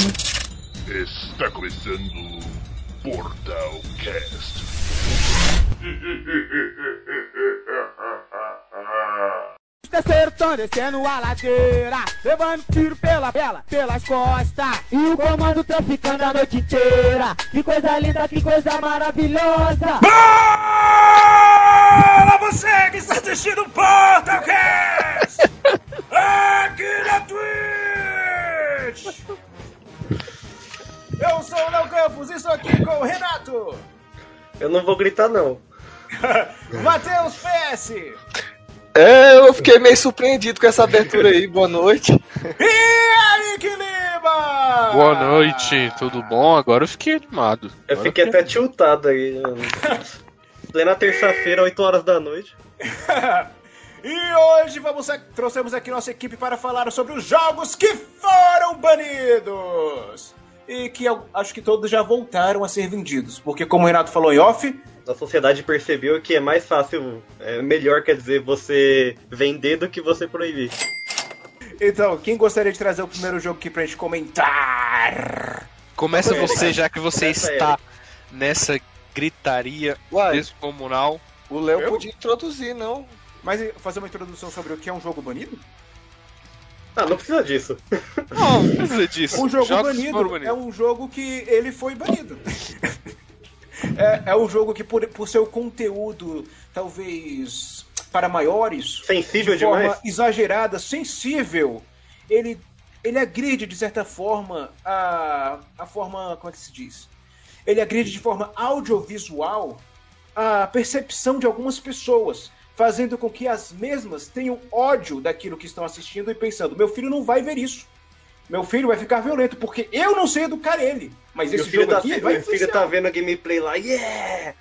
Está começando o Portal Cast. Terceiro tão descendo a ladeira, levando tiro pela pela, pelas costas. E o comando traficando a noite inteira. Que coisa linda, que coisa maravilhosa. Fala você que está assistindo o Portalcast! Aqui na Twitch! Eu sou o Léo Campos e estou aqui com o Renato, Eu não vou gritar, não. Matheus PS É, eu fiquei meio surpreendido com essa abertura aí. Boa noite. e Eric Lima! Boa noite, tudo bom? Agora eu fiquei animado. Eu Agora fiquei até tiltado aí. Plena terça-feira, 8 horas da noite. E hoje vamos a- trouxemos aqui nossa equipe para falar sobre os jogos que foram banidos! E que eu acho que todos já voltaram a ser vendidos. Porque, como o Renato falou em off, A sociedade percebeu que é mais fácil, é melhor, quer dizer, você vender do que você proibir. Então, quem gostaria de trazer o primeiro jogo aqui pra gente comentar? Começa você, já que você Começa está nessa gritaria Uai, descomunal. o Léo podia introduzir, não? Mas fazer uma introdução sobre o que é um jogo banido? Ah, não precisa disso. Não, não precisa disso. Um jogo Jogos banido foram é um jogo que ele foi banido. é, é um jogo que, por, por seu conteúdo, talvez para maiores, Sensível de forma demais. exagerada, sensível, ele, ele agride, de certa forma, a, a forma. Como é que se diz? Ele agride de forma audiovisual a percepção de algumas pessoas, fazendo com que as mesmas tenham ódio daquilo que estão assistindo e pensando: meu filho não vai ver isso. Meu filho vai ficar violento, porque eu não sei educar ele. Mas esse filho, jogo tá, aqui vai filho influenciar. tá vendo a gameplay lá, yeah!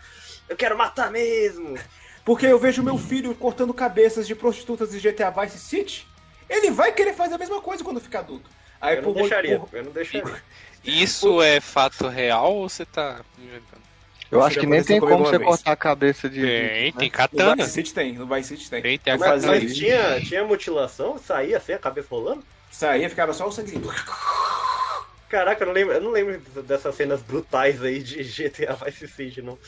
Eu quero matar mesmo! Porque eu vejo meu filho cortando cabeças de prostitutas de GTA Vice City. Ele vai querer fazer a mesma coisa quando ficar adulto. Aí Eu não por- deixaria, por- eu não deixaria. Isso é fato real ou você tá inventando? Eu acho que nem tem como você vez. cortar a cabeça de. Tem, de- tem No katana. Vice City tem, no Vice City tem. Tem, tem a Mas, katana. mas tinha, tinha mutilação? Saía assim, a cabeça rolando? Saía, ficava só o sangue. Caraca, eu não lembro, eu não lembro dessas cenas brutais aí de GTA Vice City, não.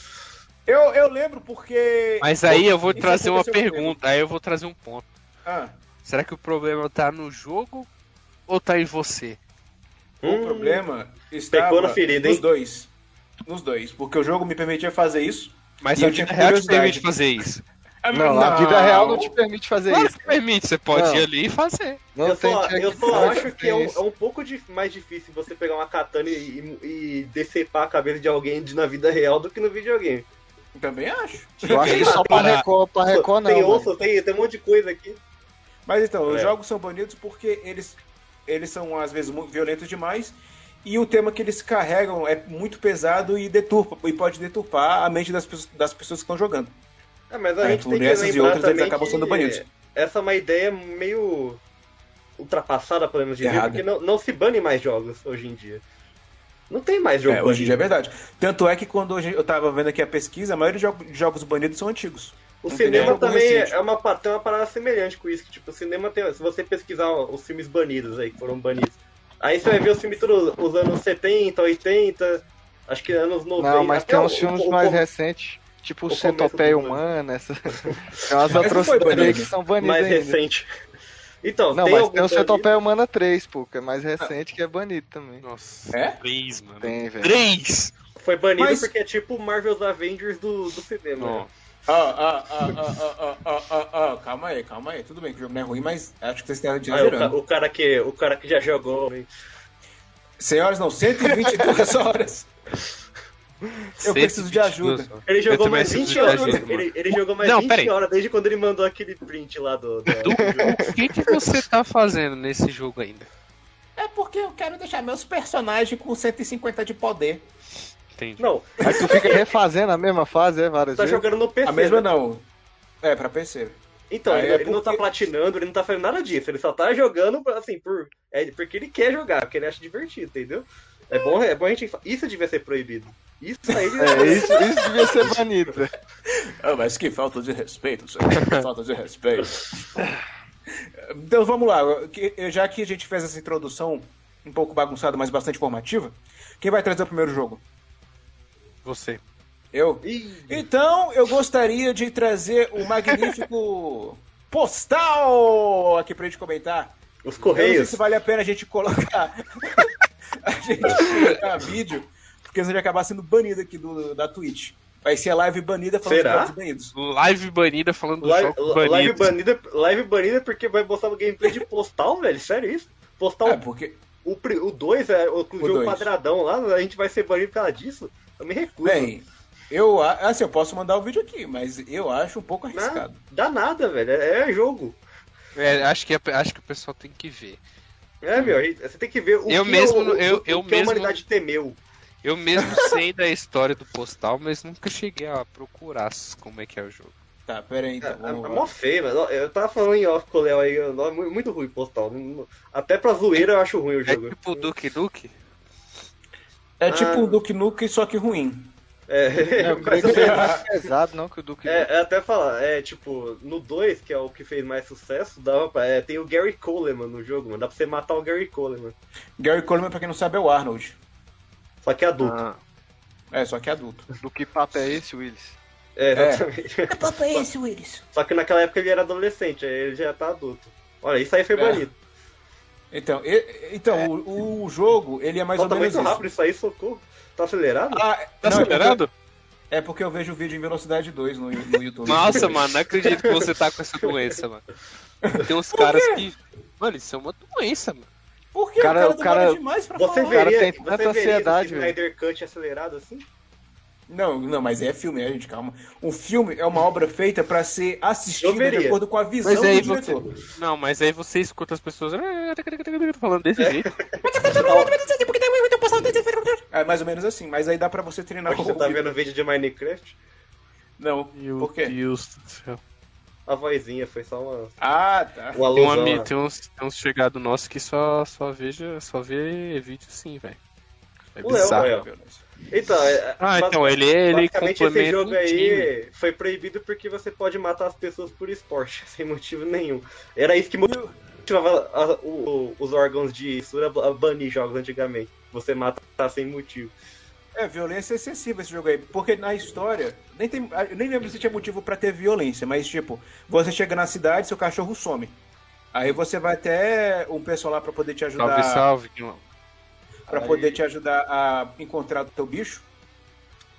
Eu, eu lembro porque. Mas aí eu vou trazer uma pergunta, aí eu vou trazer um ponto. Ah, Será que o problema tá no jogo ou tá em você? o Hum, problema ferida, nos hein? dois. Nos dois. Porque o jogo me permitia fazer isso. Mas E a eu tinha vida real te permite fazer isso. Não, a vida real não te permite fazer Claro isso. que permite, você pode Não. ir ali e fazer. Não eu só, eu só não acho que é um, é um pouco dif- mais difícil você pegar uma katana e, e, decepar a cabeça de alguém de- na vida real do que no videogame. Também acho. Eu acho que só pra Tem- Record, pra Record não. tem mano. osso, tem, tem um monte de coisa aqui. Mas então, os É. jogos são banidos porque eles, eles são às vezes muito violentos demais e o tema que eles carregam é muito pesado e deturpa e pode deturpar a mente das, pessoas- das pessoas que estão jogando. É, mas a É, gente tem que e outras, também acabam sendo banidos. essa é uma ideia meio ultrapassada, podemos dizer, Errada. porque não, não se bane mais jogos hoje em dia. Não tem mais jogo É, hoje em dia é verdade. Tanto é que quando hoje eu tava vendo aqui a pesquisa, a maioria dos jo- jogos banidos são antigos. O Não cinema também recente. é uma, tem uma parada semelhante com isso, que tipo, o cinema tem. Se você pesquisar os filmes banidos aí, que foram banidos, aí você vai ver os filmes todos os anos 70, 80, acho que anos 90. Não, mas até tem o- uns filmes o- o- mais recentes. Tipo o Centopeia Humana, essa... tem umas atrocidades que são banidas mais ainda. recente. Então, Não, tem mas tem o Centopeia Humana 3, pô, que é mais recente, que é banido também. Nossa, É? três, mano. Tem, velho. Três! Foi banido Mas- porque é tipo o Marvel's Avengers do, do cinema. Não. né? Ah, ah, ah, ah, calma aí, calma aí. Tudo bem que o jogo não é ruim, mas acho que vocês estão Ah, o, ca- exagerando. o cara que, o cara que já jogou. né? 100 horas não, 122 horas. Eu preciso de 122 ajuda. Ele jogou mais preciso 20 de horas. ele, ele jogou mais Não, 20 peraí. horas desde quando ele mandou aquele print lá do. do- O que, que você tá fazendo nesse jogo ainda? É porque eu quero deixar meus personagens com 150 de poder. Entendi. Não, Aí tu fica refazendo a mesma fase, é, várias tá vezes. jogando no PC. A mesma né? não. É, pra PC. Então, Aí ele, é ele não tá porque- platinando, ele não tá fazendo nada disso. Ele só tá jogando, assim, por, é, porque ele quer jogar, porque ele acha divertido, entendeu? É bom, é bom a gente. Isso devia ser proibido. Isso aí devia É, isso, isso devia ser banido. Ah, mas que falta de respeito, senhor. Que falta de respeito. Então vamos lá. Já que a gente fez essa introdução um pouco bagunçada, mas bastante informativa. Quem vai trazer o primeiro jogo? Você. Eu? Então, eu gostaria de trazer o magnífico postal aqui pra gente comentar. os Eu não sei Correios. se vale a pena a gente colocar. a gente colocar vídeo, porque senão a gente vai acabar sendo banido aqui do, da Twitch. Vai ser a live banida falando Será? de jogos banidos. Live banida falando do Live, jogo live, banido. banida, live banida porque vai mostrar o gameplay de postal, velho. Sério isso? Postal, É, porque. o 2 é o, o jogo dois. quadradão lá, a gente vai ser banido por causa disso? Eu me recuso. Bem, eu, a- assim, eu posso mandar o vídeo aqui, mas eu acho um pouco arriscado. Dá nada, velho. É, é jogo. É, acho, que, acho que o pessoal tem que ver. É, meu, você tem que ver o Eu que, mesmo- o, o- eu- o eu que a mesmo- humanidade temeu. Eu mesmo sei da história do postal, mas nunca cheguei a procurar como é que é o jogo. Tá, pera aí É, então. é, vamos é mó feio, mano. Eu tava falando em off com o Léo aí, eu- não, é mu- muito ruim postal. Não- Até pra zoeira eu acho ruim o É jogo. tipo Duke Duke? É tipo Ah. um Duke Nukem, só que ruim. É, É, eu creio que seja mais pesado, não, que o Duke. É, é até falar, é tipo, no 2, que é o que fez mais sucesso, dava pra, é, tem o Gary Coleman no jogo, mano. Dá pra você matar o Gary Coleman. Gary Coleman, pra quem não sabe, é o Arnold. Só que adulto. Ah, É, só que é adulto. do que papo é esse, Willis? É, exatamente. Que papo é esse, Willis? Só que naquela época ele era adolescente, aí ele já tá adulto. Olha, isso aí foi É. banido. Então, e- então o, o jogo, ele é mais Falta ou menos muito isso. rápido isso aí, socorro. Tá acelerado? Ah, Tá não, é acelerado? porque- É porque eu vejo o vídeo em velocidade 2 no, no YouTube. Nossa, mano, não acredito que você tá com essa doença, mano. Tem uns caras que. Mano, isso é uma doença, mano. Por quê? Cara, o o cara cara- demora demais pra Você falar. cara veria, tem você tanta veria ansiedade, velho. Snyder Cut acelerado assim? Não, não, mas é filme, é, gente, calma. Um filme é uma obra feita pra ser assistida de acordo com a visão Mas aí do você. diretor. Não, mas aí você escuta as pessoas falando desse jeito. É mais ou menos assim, mas aí dá pra você treinar Você o tá vendo vídeo de Minecraft? Não, por quê? Deus do céu. A vozinha foi só uma, Ah, tá. uma Tem, um alusão. ami- lá. tem uns, tem uns chegados nossos que só, só, veja, só vê vídeo assim, velho. É O bizarro. Léo. Então, é, Ah, bas- então, ele, ele basicamente esse complementa jogo um time. aí foi proibido porque você pode matar as pessoas por esporte, sem motivo nenhum. Era isso que motivava a- o- os órgãos de Sura a banir jogos antigamente. Você matar sem motivo. É, violência excessiva esse jogo aí. Porque na história, nem tem, eu nem lembro se tinha motivo pra ter violência, mas tipo, você chega na cidade, seu cachorro some. Aí você vai até um pessoal lá pra poder te ajudar. Salve, salve, Pra poder te ajudar a encontrar o teu bicho.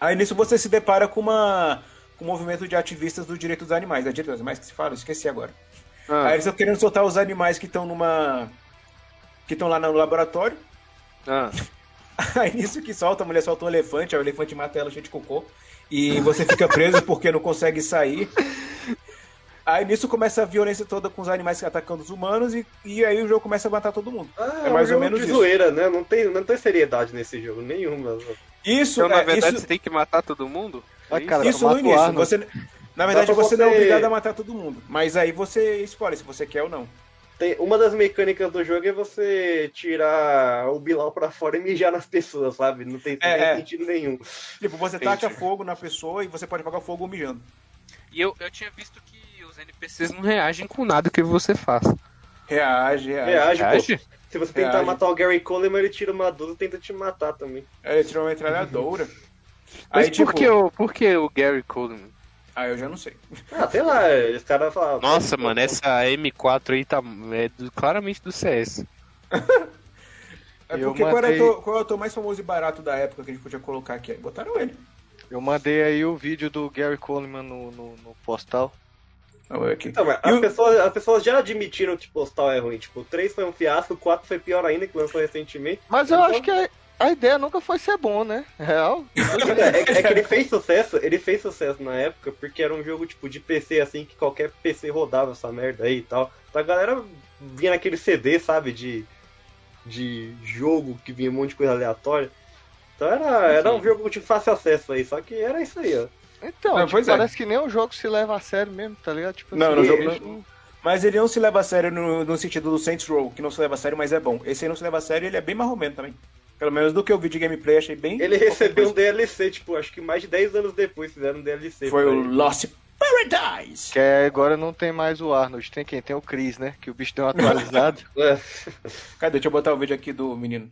Aí nisso você se depara com uma com um movimento de ativistas do direito dos animais. É direito dos animais que se fala? Esqueci agora. Ah, Aí eles estão querendo soltar os animais que estão numa. que estão lá no laboratório. ah. Aí nisso que solta, a mulher solta um elefante, aí o elefante mata ela cheio de cocô. E você fica preso porque não consegue sair. Aí nisso começa a violência toda com os animais atacando os humanos e, e aí o jogo começa a matar todo mundo. Ah, É mais um ou jogo menos de isso. zoeira, né? Não tem, não tem seriedade nesse jogo, nenhuma. Isso, Então, na é, verdade, isso, você tem que matar todo mundo? Ah, É isso? cara, isso no início. Você, na verdade, você não é obrigado a matar todo mundo. Mas aí você escolhe se você quer ou não. Tem, uma das mecânicas do jogo é você tirar o Bilal pra fora e mijar nas pessoas, sabe? Não tem, não É, tem é. sentido nenhum. Tipo, você Entendi. taca fogo na pessoa e você pode apagar o fogo mijando. E eu, eu tinha visto que NPCs não reagem com nada que você faça. Reage, reage. Reage, pô. Reage? Se você tentar Reage. matar o Gary Coleman, ele tira uma 12 e tenta te matar também. Aí ele tirou uma metralhadora. Mas Aí, tipo, por, que o, por que o Gary Coleman? Aí eu já não sei. Ah, sei lá, os caras falam. Nossa, mano, essa M4 aí tá é do- claramente do CS. É Eu porque qual, era o mandei- ator, qual é o ator mais famoso e barato da época que a gente podia colocar aqui? Aí botaram ele. Eu mandei aí o vídeo do Gary Coleman no, no, no postal. É aqui. Então, mas as, o- pessoas, as pessoas já admitiram que Postal é ruim. Tipo, o 3 foi um fiasco, o 4 foi pior ainda, que lançou recentemente. Mas eu Então- acho que a, a ideia nunca foi ser bom, né? Real. É, é que ele fez sucesso, ele fez sucesso na época porque era um jogo tipo de PC assim que qualquer PC rodava essa merda aí e tal. Então a galera vinha naquele CD, sabe, de, de jogo que vinha um monte de coisa aleatória. Então era, era um jogo de fácil acesso aí, só que era isso aí, ó. Então, Não, tipo, pois é. parece que nem o jogo se leva a sério mesmo, tá ligado? Tipo, Não, assim, no jogo não- Mas ele não se leva a sério no, no sentido do Saints Row, que não se leva a sério, mas é bom. Esse aí não se leva a sério e ele é bem marromeno também. Pelo menos do que eu vi de gameplay, achei bem. Ele recebeu um DLC, tipo, acho que mais de 10 anos depois fizeram um DLC. Foi o. Lost Paradise! Que é, agora não tem mais o Arnold, tem quem? Tem o Chris, né? Que o bicho deu uma atualizada. É, Cadê? Deixa eu botar o vídeo aqui do menino.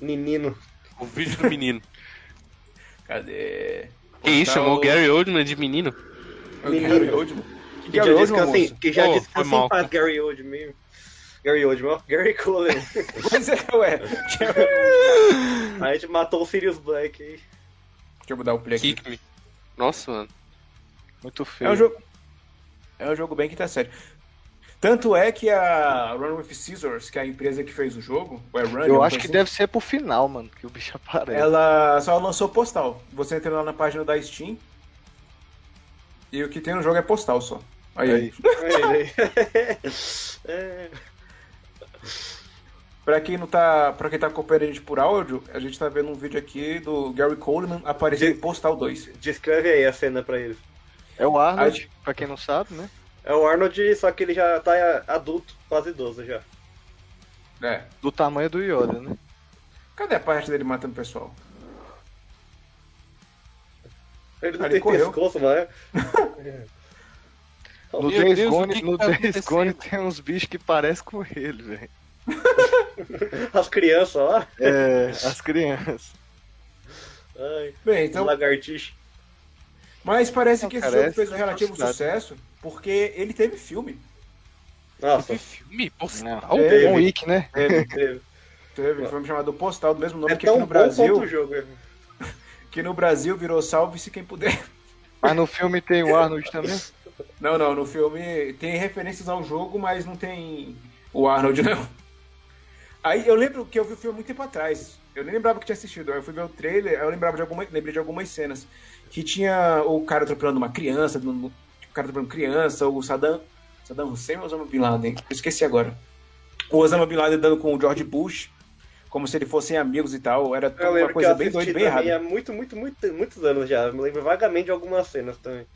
menino. O vídeo do menino. Cadê? Que isso, chamou o Gary Oldman de menino? o Gary Oldman. Que Que Gary já Oldman, descansa em, moço? que já Oh, descansa foi em paz, Gary Oldman. Gary Oldman, ó, Gary Coleman. Pois é, ué. Deixa a gente matou o Sirius Black aí. eu mudar o play aqui. Kick me. Nossa, mano. Muito feio. É um jogo. É um jogo bem que tá sério. Tanto é que a Run with Scissors, que é a empresa que fez o jogo, ou é Run, Eu acho que coisa deve ser pro final, mano, que o bicho aparece. Ela só lançou postal. Você entra lá na página da Steam. E o que tem no jogo é postal só. Aí, aí. Aí. É. Pra quem não tá. Pra quem tá acompanhando a gente por áudio, a gente tá vendo um vídeo aqui do Gary Coleman aparecendo em Postal 2. Descreve aí a cena pra eles. É o Arnold, Aí- pra quem não sabe, né? É o Arnold, só que ele já tá adulto, quase idoso já. É. Do tamanho do Yoda, né? Cadê a parte dele matando o pessoal? Ele não Ele tem correu. pescoço, mas No Meu Days Gone, no tá Days acontecendo? Gone tem uns bichos que parecem com ele, velho. as crianças lá. É, as crianças. Ai, Bem, então... lagartixa. Mas parece Não, que esse jogo fez um é relativo sucesso porque ele teve filme. Nossa, Que filme? Postal? É, um Wick, né? Teve, teve. teve um filme chamado Postal, do mesmo nome É que aqui no Brasil. jogo. é. Que no Brasil virou Salve-se quem puder. Mas no filme tem o Arnold também. Não, não, no filme tem referências ao jogo, mas não tem o Arnold, não. Aí eu lembro que eu vi o filme muito tempo atrás. Eu nem lembrava que tinha assistido. Aí eu fui ver o trailer, aí eu lembrava de alguma, lembrei de algumas cenas. Que tinha o cara atropelando uma criança, cara atropelando criança, o Saddam. Saddam Hussein ou Osama Bin Laden? Eu esqueci agora. O Osama Bin Laden dando com o George Bush, como se eles fossem amigos e tal. Era Eu uma coisa eu bem doida, bem errada. há muito, muito, muito, muitos anos já. Me lembro vagamente de algumas cenas também.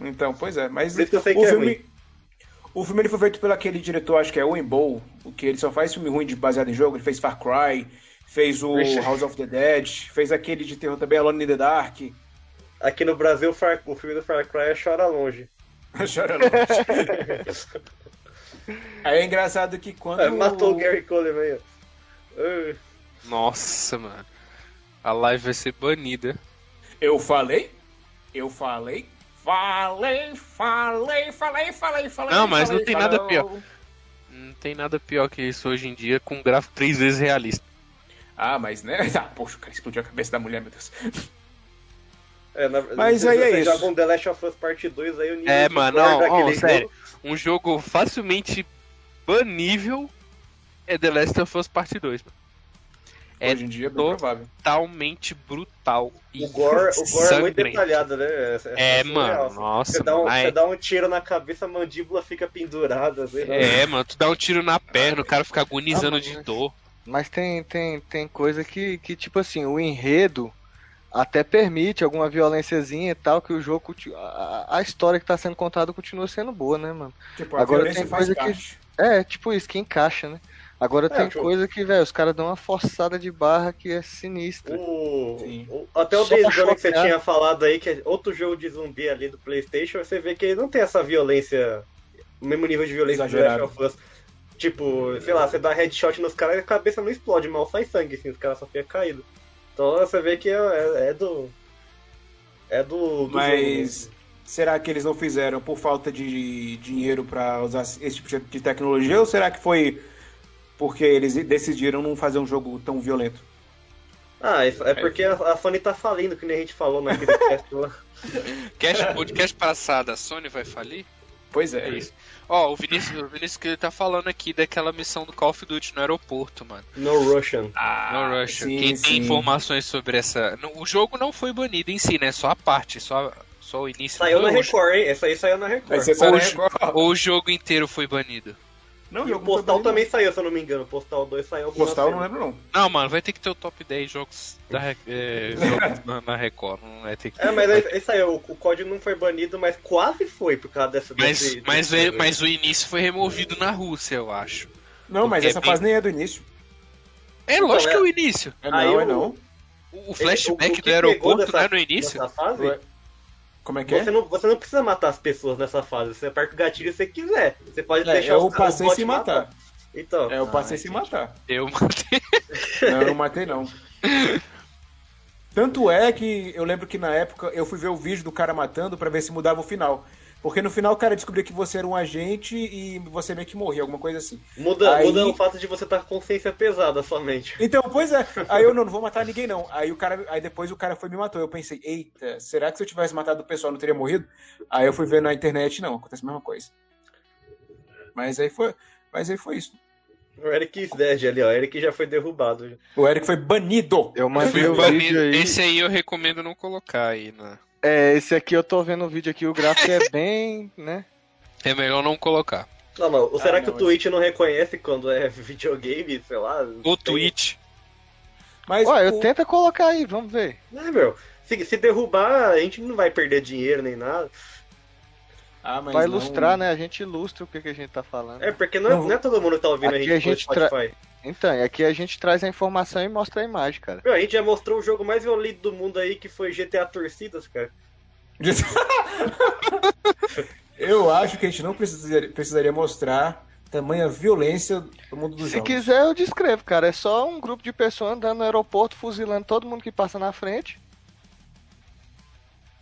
Então, pois é, mas Por isso que eu sei o que é filme, ruim. o filme ele foi feito pelo aquele diretor, acho que é Owen Bowl, o que ele só faz filme ruim de baseado em jogo, ele fez Far Cry, fez o. House of the Dead, fez aquele de terror também, Alone in the Dark. Aqui no Brasil, o filme do Far Cry é Chora Longe. Chora longe. Aí é engraçado que quando É, matou o Gary Coleman aí, ó. Nossa, mano. A live vai ser banida. eu falei, eu falei, falei, falei, falei, falei, falei. Não, mas não falei, tem nada pior. Não tem nada pior que isso hoje em dia com um gráfico três vezes realista. Ah, mas né? Ah, poxa, o cara explodiu a cabeça da mulher, meu Deus. É, na, Mas aí é você isso. joga um The Last of Us Part 2 aí, o nível É, mano, não, ó, sério. jogo- Um jogo facilmente banível é The Last of Us Parte 2. Mano. É Hoje em dia é totalmente brutal. E O gore, o gore é muito sangrento. detalhado, né? É, É, surreal, mano, assim. nossa, Você dá, um, mano, você dá um tiro na cabeça, a mandíbula fica pendurada. Assim, É, mano, tu dá um tiro na perna, o cara fica agonizando Ah, de dor. Mas tem, tem, tem coisa que, que, tipo assim, o enredo até permite alguma violênciazinha e tal, que o jogo. A, a história que tá sendo contada continua sendo boa, né, mano? Tipo, a Agora tem faz coisa que-. É, tipo isso, que encaixa, né? Agora tem tipo- coisa que, velho, os caras dão uma forçada de barra que é sinistra. O, Sim. o- até o Days Gone que você tinha falado aí, que é outro jogo de zumbi ali do Playstation, você vê que ele não tem essa violência, o mesmo nível de violência do. Last of Us. Tipo, sei lá, você dá headshot nos caras e a cabeça não explode, mal sai sangue, assim, os caras só ficam caídos. Então você vê que é, é- é do... É do, do jogo Mas mesmo. será que eles não fizeram por falta de dinheiro pra usar esse tipo de- tecnologia ou será que foi porque eles decidiram não fazer um jogo tão violento? Ah, isso- é porque a, a Sony tá falindo, que nem a gente falou naquele cast lá. Cast, podcast passado, a Sony vai falir? Pois é. É isso. Ó, o Vinícius, o Vinícius que ele tá falando aqui daquela missão do Call of Duty no aeroporto, mano. No Russian. Ah, No Russia. sim, Quem sim. tem informações sobre essa. O jogo não foi banido em si, né? Só a parte, só, só o início. Saiu do na. Record, hein? Essa aí saiu na Record. Ser só na Record. Ou o jogo inteiro foi banido? Não, E o não Postal também saiu, se eu não me engano. O Postal 2 saiu. Postal eu não lembro não. Não, mano, vai ter que ter o top 10 jogos, da, é, jogos na, na Record. Não vai ter que. É, mas aí- isso aí, o, o código não foi banido, mas quase foi por causa dessa. Mas, desse- mas, desse- é- mas o início foi removido na Rússia, eu acho. Não, mas essa é bem- fase nem é do início. É lógico é- que é o início. É Aí não, é o- não. O, o flashback o que do aeroporto dessa- não é no início? Fase? Como é que é? Você não, você não precisa matar as pessoas nessa fase. Você aperta o gatilho se você quiser. Você pode É, deixar eu os passei sem matar. Então. É, eu passei sem matar. Eu matei. Não, eu não matei não. Tanto é que eu lembro que na época eu fui ver o vídeo do cara matando pra ver se mudava o final. Porque no final o cara descobriu que você era um agente e você meio que morria, alguma coisa assim. Muda, Aí- muda o fato de você estar com consciência pesada somente. Então, pois é. Aí eu não, não vou matar ninguém, não. Aí o cara. Aí depois o cara foi e me matou. Eu pensei, eita, será que se eu tivesse matado o pessoal eu não teria morrido? Aí eu fui ver na internet, não, acontece a mesma coisa. Mas aí foi. Mas aí foi isso. O Eric Sded ali, ó. O Eric já foi derrubado. O Eric foi banido. Eu mandei o banido. vídeo aí. Esse aí eu recomendo não colocar aí, né? É, esse aqui eu tô vendo o vídeo aqui, o gráfico é bem, né? É melhor não colocar. Não, mas ou será Ah, que não, o Twitch não reconhece quando é videogame, sei lá? O Tem- Twitch. Mas Ó, eu o- tenta colocar aí, vamos ver. É, meu. Se, se derrubar, a gente não vai perder dinheiro nem nada. Ah, mas Vai não- ilustrar, né? A gente ilustra o que, que a gente tá falando. É, porque não é, Não, não é todo mundo que tá ouvindo a aqui gente, a gente Spotify. Então, aqui a gente traz a informação e mostra a imagem, cara. Meu, a gente já mostrou o jogo mais violento do mundo aí, que foi GTA Torcidas, cara. Eu acho que a gente não precisaria, precisaria mostrar tamanha violência do mundo dos Se jogos. quiser, eu descrevo, cara. É só um grupo de pessoas andando no aeroporto, fuzilando todo mundo que passa na frente.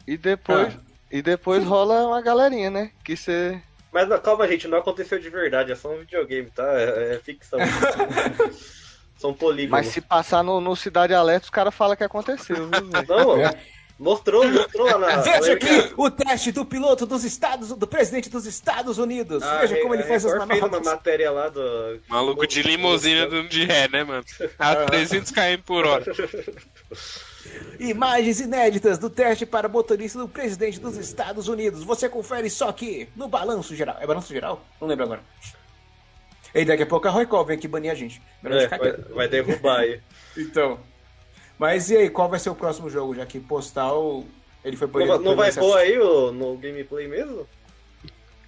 E depois, Ah. E depois rola uma galerinha, né? Que você. Mas não, calma, gente, não aconteceu de verdade, é só um videogame, tá? É, é ficção. São polígonos. Mas se passar no, no Cidade Alerta, os caras falam que aconteceu, viu? Não, É. mostrou, mostrou lá na. Veja aqui o teste do piloto dos Estados, do presidente dos Estados Unidos. Ah, Uma como ele faz as fez uma manobras. matéria lá do. Maluco de limusine dando de ré, né, mano? A 300 km por hora. Imagens inéditas do teste para motorista do presidente dos Estados Unidos. Você confere só aqui no Balanço Geral. É Balanço Geral? Não lembro agora. E daqui a pouco a Roycol vem aqui banir a gente. É, vai, vai derrubar aí. Então. Mas e aí, qual vai ser o próximo jogo? Já que Postal. Ele foi Não, banido não pelo vai excesso- pô aí o, no gameplay mesmo?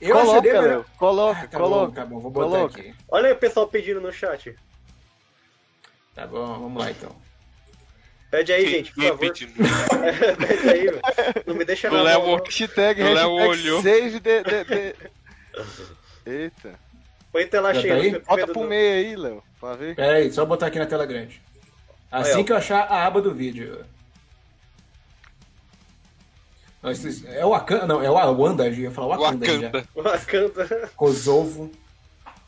Eu coloca, acharia melhor. Coloca, Ah, tá coloca. bom, tá bom, vou botar coloca. aqui. Olha aí o pessoal pedindo no chat. Tá bom, vamos lá então. Pede aí, gente, por favor. Pede aí, velho. Não me deixa na Léo- mão, não. Hashtag, hashtag olhou. save de, de, de- Eita. Põe tela Já cheia. tá aí? Bota pro meio aí, Léo. Pra ver. Pera aí, só botar aqui na tela grande. Assim Aí, que eu achar a aba do vídeo. Não, É o Wakanda, não, é o Wanda, eu ia falar Wakanda. aí já. Wakanda. Wakanda. Kosovo.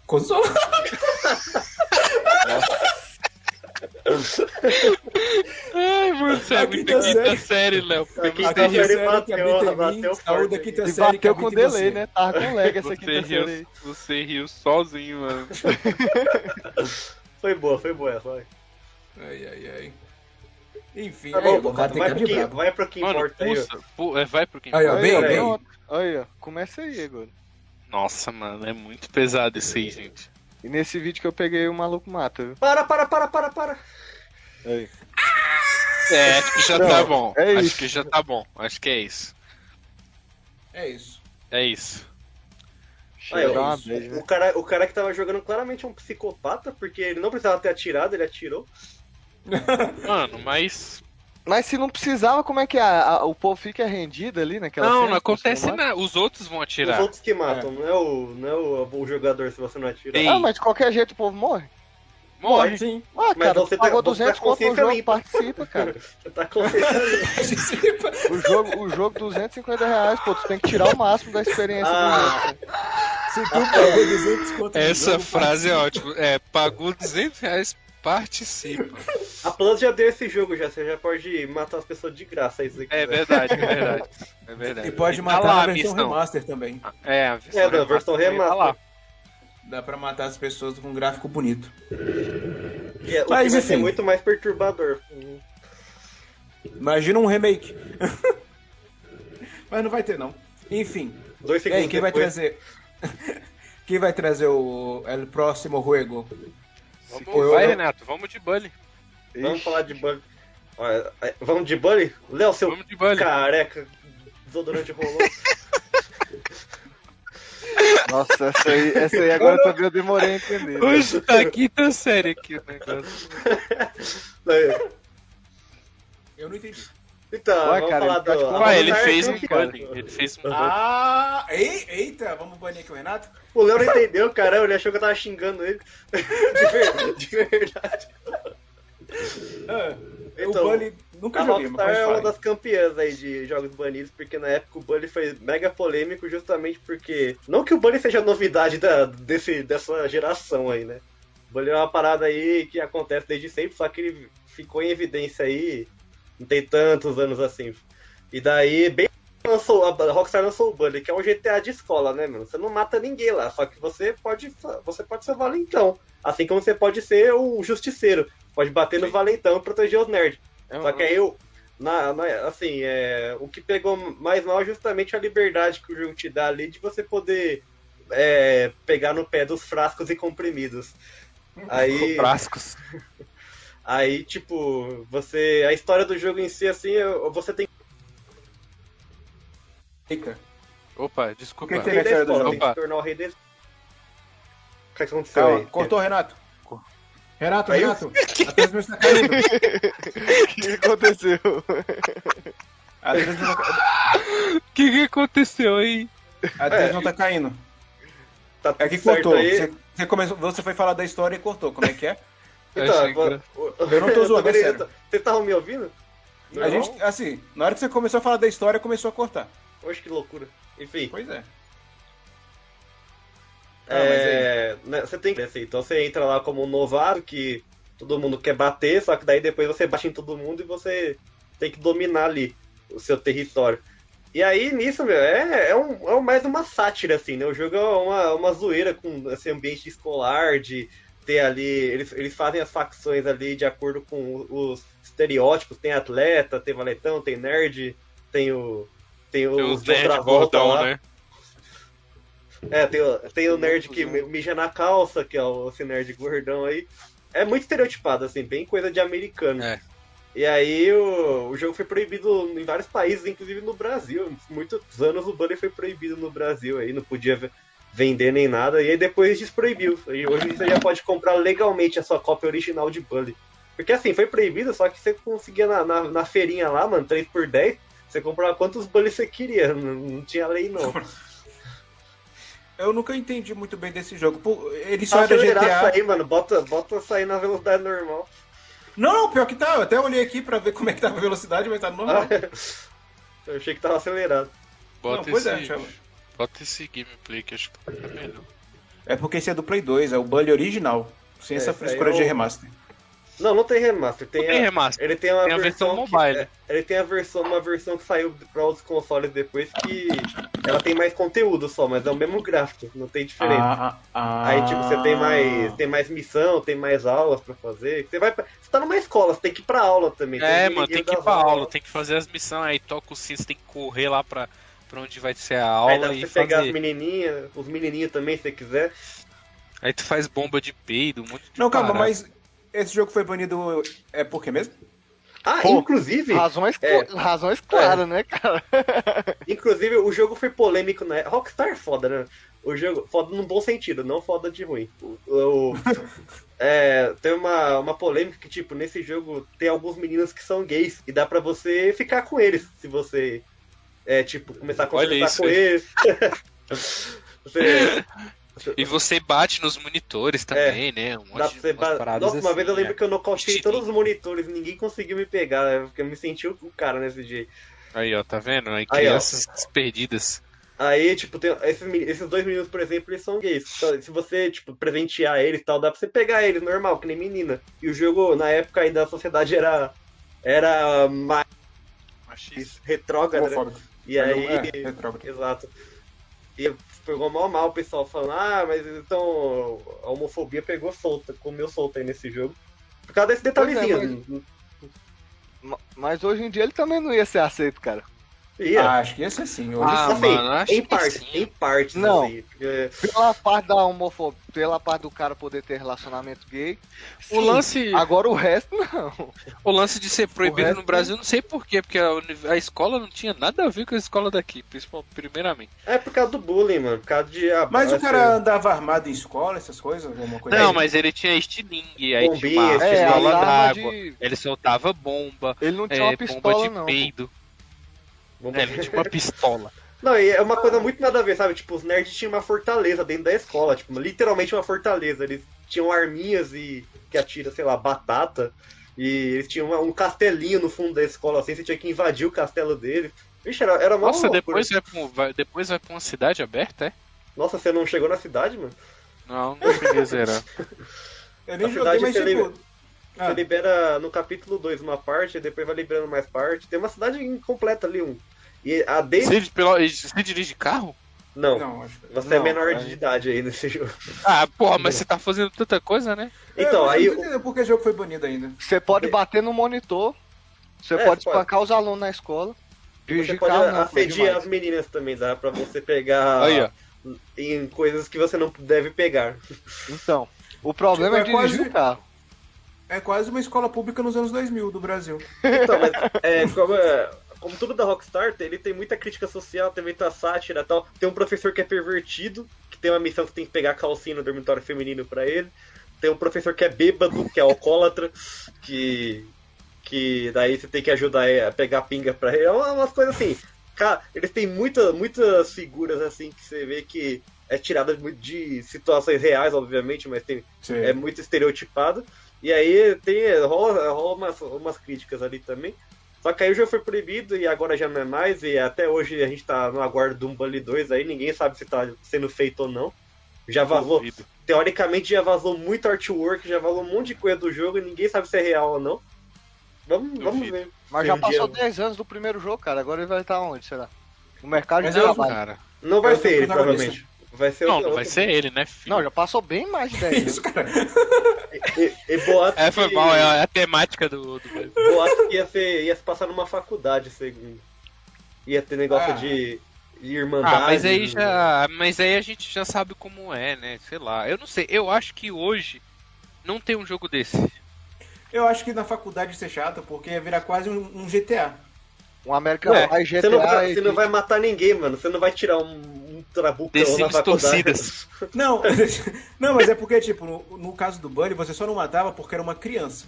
Kosovo? Ai, mano, você é A muito quinta quinta série. Léo. A quinta série que bateu, bateu forte da aqui. quinta E série que bateu com delay, você. né? Tava com lag essa você quinta riu, série aí. você riu sozinho, mano. Foi boa, foi boa essa. Vai, Ai, ai, ai. Enfim, tá aí, bom, tem vai, que pro que, vai pro que Mano, importa aí. pu- é, vai pro quem Aí, ó, importa. bem, Aí, bem. Aí, ó. Começa aí agora. Nossa, mano, é muito pesado esse aí, gente. E nesse vídeo que eu peguei, o maluco mata, viu? Para, para, para, para, para. Aí. É, acho que já Não, tá bom. é acho isso. que já tá bom. Acho que é isso. É isso. É isso. Aí, Chega ó, uma isso. vez, né? o, cara, o cara que tava jogando claramente é um psicopata, porque ele não precisava ter atirado, ele atirou. Mano, mas. Mas se não precisava, como é que é? A- a- o povo fica rendido ali naquela não, cena? não acontece Não nada. Os outros vão Os atirar. outros que matam, não é o, não é o, o jogador se você não atira. Ei. Ah, mas de qualquer jeito o povo morre. Morre. Sim. Ah, Mas cara, você você pagou tá- você 200 tá conto no jogo, limpa. participa, cara. Você tá concentrado. O jogo, o jogo 250 reais, pô, tu tem que tirar o máximo da experiência Ah. do jogo. Se tu pagou 200 conto Essa jogo, frase é ótima. É, pagou 200 reais, participa. A Plus já deu esse jogo já, você já pode matar as pessoas de graça aí É quiser. verdade, é verdade. É verdade. E pode Tá matar lá a versão missão. remaster também. É, a versão É, da versão também tá lá. remaster. Dá pra matar as pessoas com um gráfico bonito. É, Mas, vai enfim. muito mais perturbador. Imagina um remake. Mas não vai ter, não. Enfim. Dois E segundos aí, quem vai depois. trazer. quem vai trazer o el próximo juego? Vamos, Eu- vai, eu- Renato, vamos de bully. Vamos Ixi. falar de Bully. Olha, é, Vamos de Bully? Léo, seu Vamos de bully. careca, desodorante rolou. Nossa, essa aí, essa aí agora também eu demorei a entender. Hoje tá quinta série aqui o negócio. Eu não entendi. Então, Ué, vamos cara, falar ele do. Ué, Avatar ele fez um bullying. Ele fez um Ah, ei, eita, vamos banir aqui o Renato? O Léo não entendeu, caramba, ele achou que eu tava xingando ele. De, ver- de verdade. Ah, Então, o Bully nunca A joguei, Rockstar é uma das campeãs aí de jogos banidos, porque na época o Bully foi mega polêmico justamente porque. Não que o Bully seja novidade da, desse, dessa geração aí, né? O Bully é uma parada aí que acontece desde sempre, só que ele ficou em evidência aí não tem tantos anos assim. E daí, bem lançou, a Rockstar lançou o Bully, que é um GTA de escola, né, mano? Você não mata ninguém lá, só que você pode, você pode ser o valentão. Assim como você pode ser o justiceiro. Pode bater no valentão e proteger os nerds. É Só que aí eu. Na, na- assim, é, o que pegou mais mal é justamente a liberdade que o jogo te dá ali de você poder é, pegar no pé dos frascos e comprimidos. Aí, frascos. Aí, tipo, você. A história do jogo em si, assim, eu- você tem Eita. Opa, desculpa. O que que tem da história do jogo? tem que tornar o rei escola. O que aconteceu Calma, aí? cortou, Renato. Renato, Caiu? Renato. A transmissão está caindo. O que aconteceu? A transmissão tá, O que, que aconteceu aí? a transmissão tá caindo. Tá É que cortou. aí? Você, você começou, você foi falar da história e cortou. Como é que é? Eu Então, gra- Eu não tô zoando, é Vocês sério. estavam me ouvindo? A gente, assim, na hora que você começou a falar da história, começou a cortar. Oxe, que loucura. Enfim. Pois é. É, né, você tem que assim, então você entra lá como um novato que todo mundo quer bater, só que daí depois você bate em todo mundo e você tem que dominar ali o seu território. E aí nisso, meu, é, é, um, é mais uma sátira, assim, né? O jogo é uma, uma zoeira com esse ambiente escolar, de ter ali. Eles, eles fazem as facções ali de acordo com os estereótipos, tem atleta, tem valetão, tem nerd, tem o. Tem, Tem o os nerd Travolta gordão, lá. né? É, tem, o- tem o nerd que mija na calça, que é o esse nerd gordão aí. É muito estereotipado, assim, bem coisa de americano. É. E aí o, o jogo foi proibido em vários países, inclusive no Brasil. Muitos anos o Bully foi proibido no Brasil aí, não podia vender nem nada. E aí depois desproibiu. E hoje você já pode comprar legalmente a sua cópia original de Bully. Porque assim, foi proibido, só que você conseguia na, na, na feirinha lá, mano, 3 por 10 você comprava quantos Bully você queria. Não, não tinha lei não. Eu nunca entendi muito bem desse jogo. Ele só Só era acelerar GTA. isso aí, mano. Bota, bota sair na velocidade normal. Não, não, pior que tá. Eu até olhei aqui pra ver como é que tava a velocidade, mas tá normal. Eu achei que tava acelerado. Bota, Não, pois é, esse, chama. Bota esse gameplay que acho que tá melhor. É porque esse é do Play 2, é o Bully original. Sem É, essa frescura é de remaster. Não, não tem remaster. Tem, Não tem a- remaster. Ele tem uma Tem a versão que- mobile. é, ele tem a versão, uma versão que saiu para outros consoles depois que ela tem mais conteúdo só, mas é o mesmo gráfico, não tem diferença. Ah, ah, Aí tipo você tem mais, tem mais missão, tem mais aulas pra fazer. Você vai, pra- você tá numa escola, você tem que ir pra aula também. É, os mano, tem que ir aulas. aula, tem que fazer as missões, aí toca o sino, você tem que correr lá pra, pra onde vai ser a Aí dá aula pra e você pegar as menininhas, os menininhos também, se você quiser. Aí tu faz bomba de peido, um monte de Não, calma, mas esse jogo foi banido. É por quê mesmo? Ah, Pô, inclusive, Razões, É. razões claras, né, cara? Inclusive, o jogo foi polêmico, né? Rockstar é foda, né? O jogo, foda num bom sentido, não foda de ruim. O, o- é, tem uma, uma polêmica que, tipo, nesse jogo tem alguns meninos que são gays e dá pra você ficar com eles se você, é, tipo, começar a conversar isso com aí. eles. você, E você bate nos monitores também, né? Um É. dá pra você ba- Nossa, uma vez eu assim, lembro que eu nocauteei todos os monitores e ninguém conseguiu me pegar, né? porque eu me senti o cara nesse dia. é. Aí, ó, tá vendo? Aí, Aí, ó. crianças perdidas. Aí, tipo, tem, esses, esses dois meninos, por exemplo, eles são gays. Então, se você, tipo, presentear eles e tal, dá pra você pegar eles normal, que nem menina. E o jogo, na época, ainda a sociedade era, era mais retrógrada, né? E aí, É, retrógrado. exato. E pegou mal mal o pessoal falando, ah, mas então a homofobia pegou solta, comeu solta aí nesse jogo. Por causa desse é, detalhezinho. Ma- Mas hoje em dia ele também não ia ser aceito, cara. Ia. Ah, acho que ia ser sim. Hoje Ah, sim. assim, mano, acho em que partes, sim. em partes, Não. assim, porque- Pela parte da homofobia, pela parte do cara poder ter relacionamento gay. O sim. lance- Agora o resto não. O lance de ser proibido resto- no Brasil, não sei porquê, porque a, a escola não tinha nada a ver com a escola daqui, principalmente, primeiramente. É por causa do bullying, mano. Por causa de. Mas o assim, cara andava armado em escola, essas coisas? Alguma coisa Não, assim? mas ele tinha estilingue, aí Bombinha, tinha uma estilingue. É, pistola d'água, de- ele soltava bomba, Ele não tinha é, uma bomba pistola, de não. peido. Vamos- É, tinha uma pistola. Não, e é uma coisa muito nada a ver, sabe? Tipo, os nerds tinham uma fortaleza dentro da escola, tipo, literalmente uma fortaleza. Eles tinham arminhas e que atira, sei lá, batata. E eles tinham uma- um castelinho no fundo da escola, assim, você tinha que invadir o castelo deles. Vixe, era, era uma Nossa, depois vai, pra vai- depois vai pra uma cidade aberta, é? Nossa, você não chegou na cidade, mano? Não, não cheguei zerar. Eu nem a joguei, cidade mas você tipo... lembra- Ah, Você libera no capítulo 2 uma parte, e depois vai liberando mais parte. Tem uma cidade incompleta ali, um. E a desde. Você, pelo- você dirige carro? Não, não, acho que... você é Não, menor é. de idade aí nesse jogo. Ah, porra, mas você tá fazendo tanta coisa, né? Então, É, aí. eu não por que o jogo foi banido ainda. Você pode bater no monitor. Você É, pode pode. espancar os alunos na escola. Você Dirigir pode carro é assediar as meninas também, dá pra você pegar Aí, em coisas que você não deve pegar. Então, o problema Tipo, é é dirigir quase- o carro. É quase uma escola pública nos anos 2000 do Brasil. Então, mas é, como, é, como tudo da Rockstar, ele tem muita crítica social, tem muita sátira e tal. Tem um professor que é pervertido, que tem uma missão que tem que pegar a calcinha no dormitório feminino pra ele. Tem um professor que é bêbado, que é alcoólatra, que. que daí você tem que ajudar a pegar pinga pra ele. É uma- umas coisas assim. Cara, eles têm muita, muitas figuras assim que você vê que é tirada de situações reais, obviamente, mas tem, Sim. é muito estereotipado. E aí tem, rola, rola umas, umas críticas ali também. Só que aí o jogo foi proibido e agora já não é mais. E até hoje a gente tá no aguardo do Bully 2 aí, ninguém sabe se tá sendo feito ou não. Já vazou, teoricamente já vazou muito artwork, já vazou um monte de coisa do jogo e ninguém sabe se é real ou não. Vamos, vamos ver. Mas já um passou dia- 10 anos do primeiro jogo, cara. Agora ele vai estar onde, será? No mercado de trabalho. Cara. Não vai Eu ser ele, provavelmente. Vai ser Não, não vai ser ele, né, filho? Não, já passou bem mais de 10 Isso, anos. cara. E, e boato É, foi que- mal, é a temática do. do... boato que ia, ser, ia se passar numa faculdade, segundo. Ia ter negócio Ah. de, de irmandade. Ah, mas aí já. Mas aí a gente já sabe como é, né? Sei lá. Eu não sei. Eu acho que hoje não tem um jogo desse. Eu acho que na faculdade ia ser chato, porque ia virar quase um, um GTA. Um American É, Pie você, não GTA. vai, você não vai matar ninguém, mano. Você não vai tirar um, um trabucão na torcidas. Não, não, mas é porque, tipo, no, no caso do Bunny, você só não matava porque era uma criança.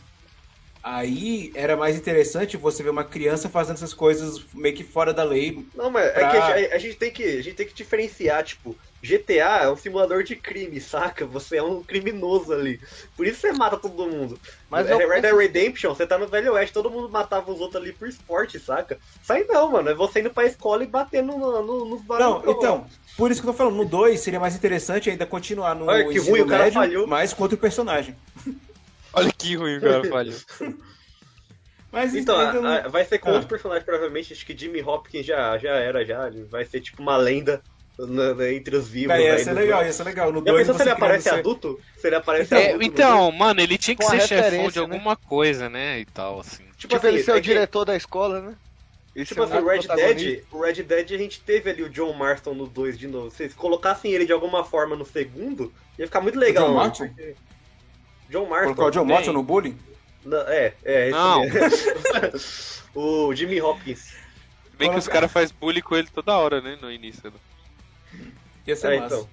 Aí era mais interessante você ver uma criança fazendo essas coisas meio que fora da lei. Não, mas Pra- é que a, a gente tem que a gente tem que diferenciar, tipo, GTA é um simulador de crime, saca? Você é um criminoso ali. Por isso você mata todo mundo. Mas eu Red Dead Redemption, você tá no Velho Oeste, todo mundo matava os outros ali por esporte, saca? Isso aí não, mano. É você indo pra escola e batendo no, no, nos Não, barulhos. então, por isso que eu tô falando, no 2 seria mais interessante ainda continuar no Olha que ensino ruim, o cara médio, falhou. mas com outro personagem. Olha que ruim o cara falhou. Mas Então, ainda não- a- a- vai ser com Ah. outro personagem, provavelmente. Acho que Jimmy Hopkins já, já era, já. Ele vai ser tipo uma lenda na- na- entre os vivos. Cara, ia ser legal, ia ser legal. No Já 2 pensou se ele você aparece ser- adulto? Se ele aparece É, adulto. então, mano, ele tinha que Com a ser chefão de né? alguma coisa, né? E tal, assim. jogo. Tipo, assim, ele ser é o que- diretor da escola, né? E Tipo ser assim, o Red. Dead, o Red Dead a gente teve ali o John Marston no 2 de novo. Se eles colocassem ele de alguma forma no segundo, ia ficar muito legal. John mano, Marston? porque- John Marston. Colocar o John. Morton no bullying? Não, é, é, esse Não. mesmo. o Jimmy Hopkins. Bem que os caras fazem bullying com ele toda hora, né? No início. né? Ia ser É, massa. então.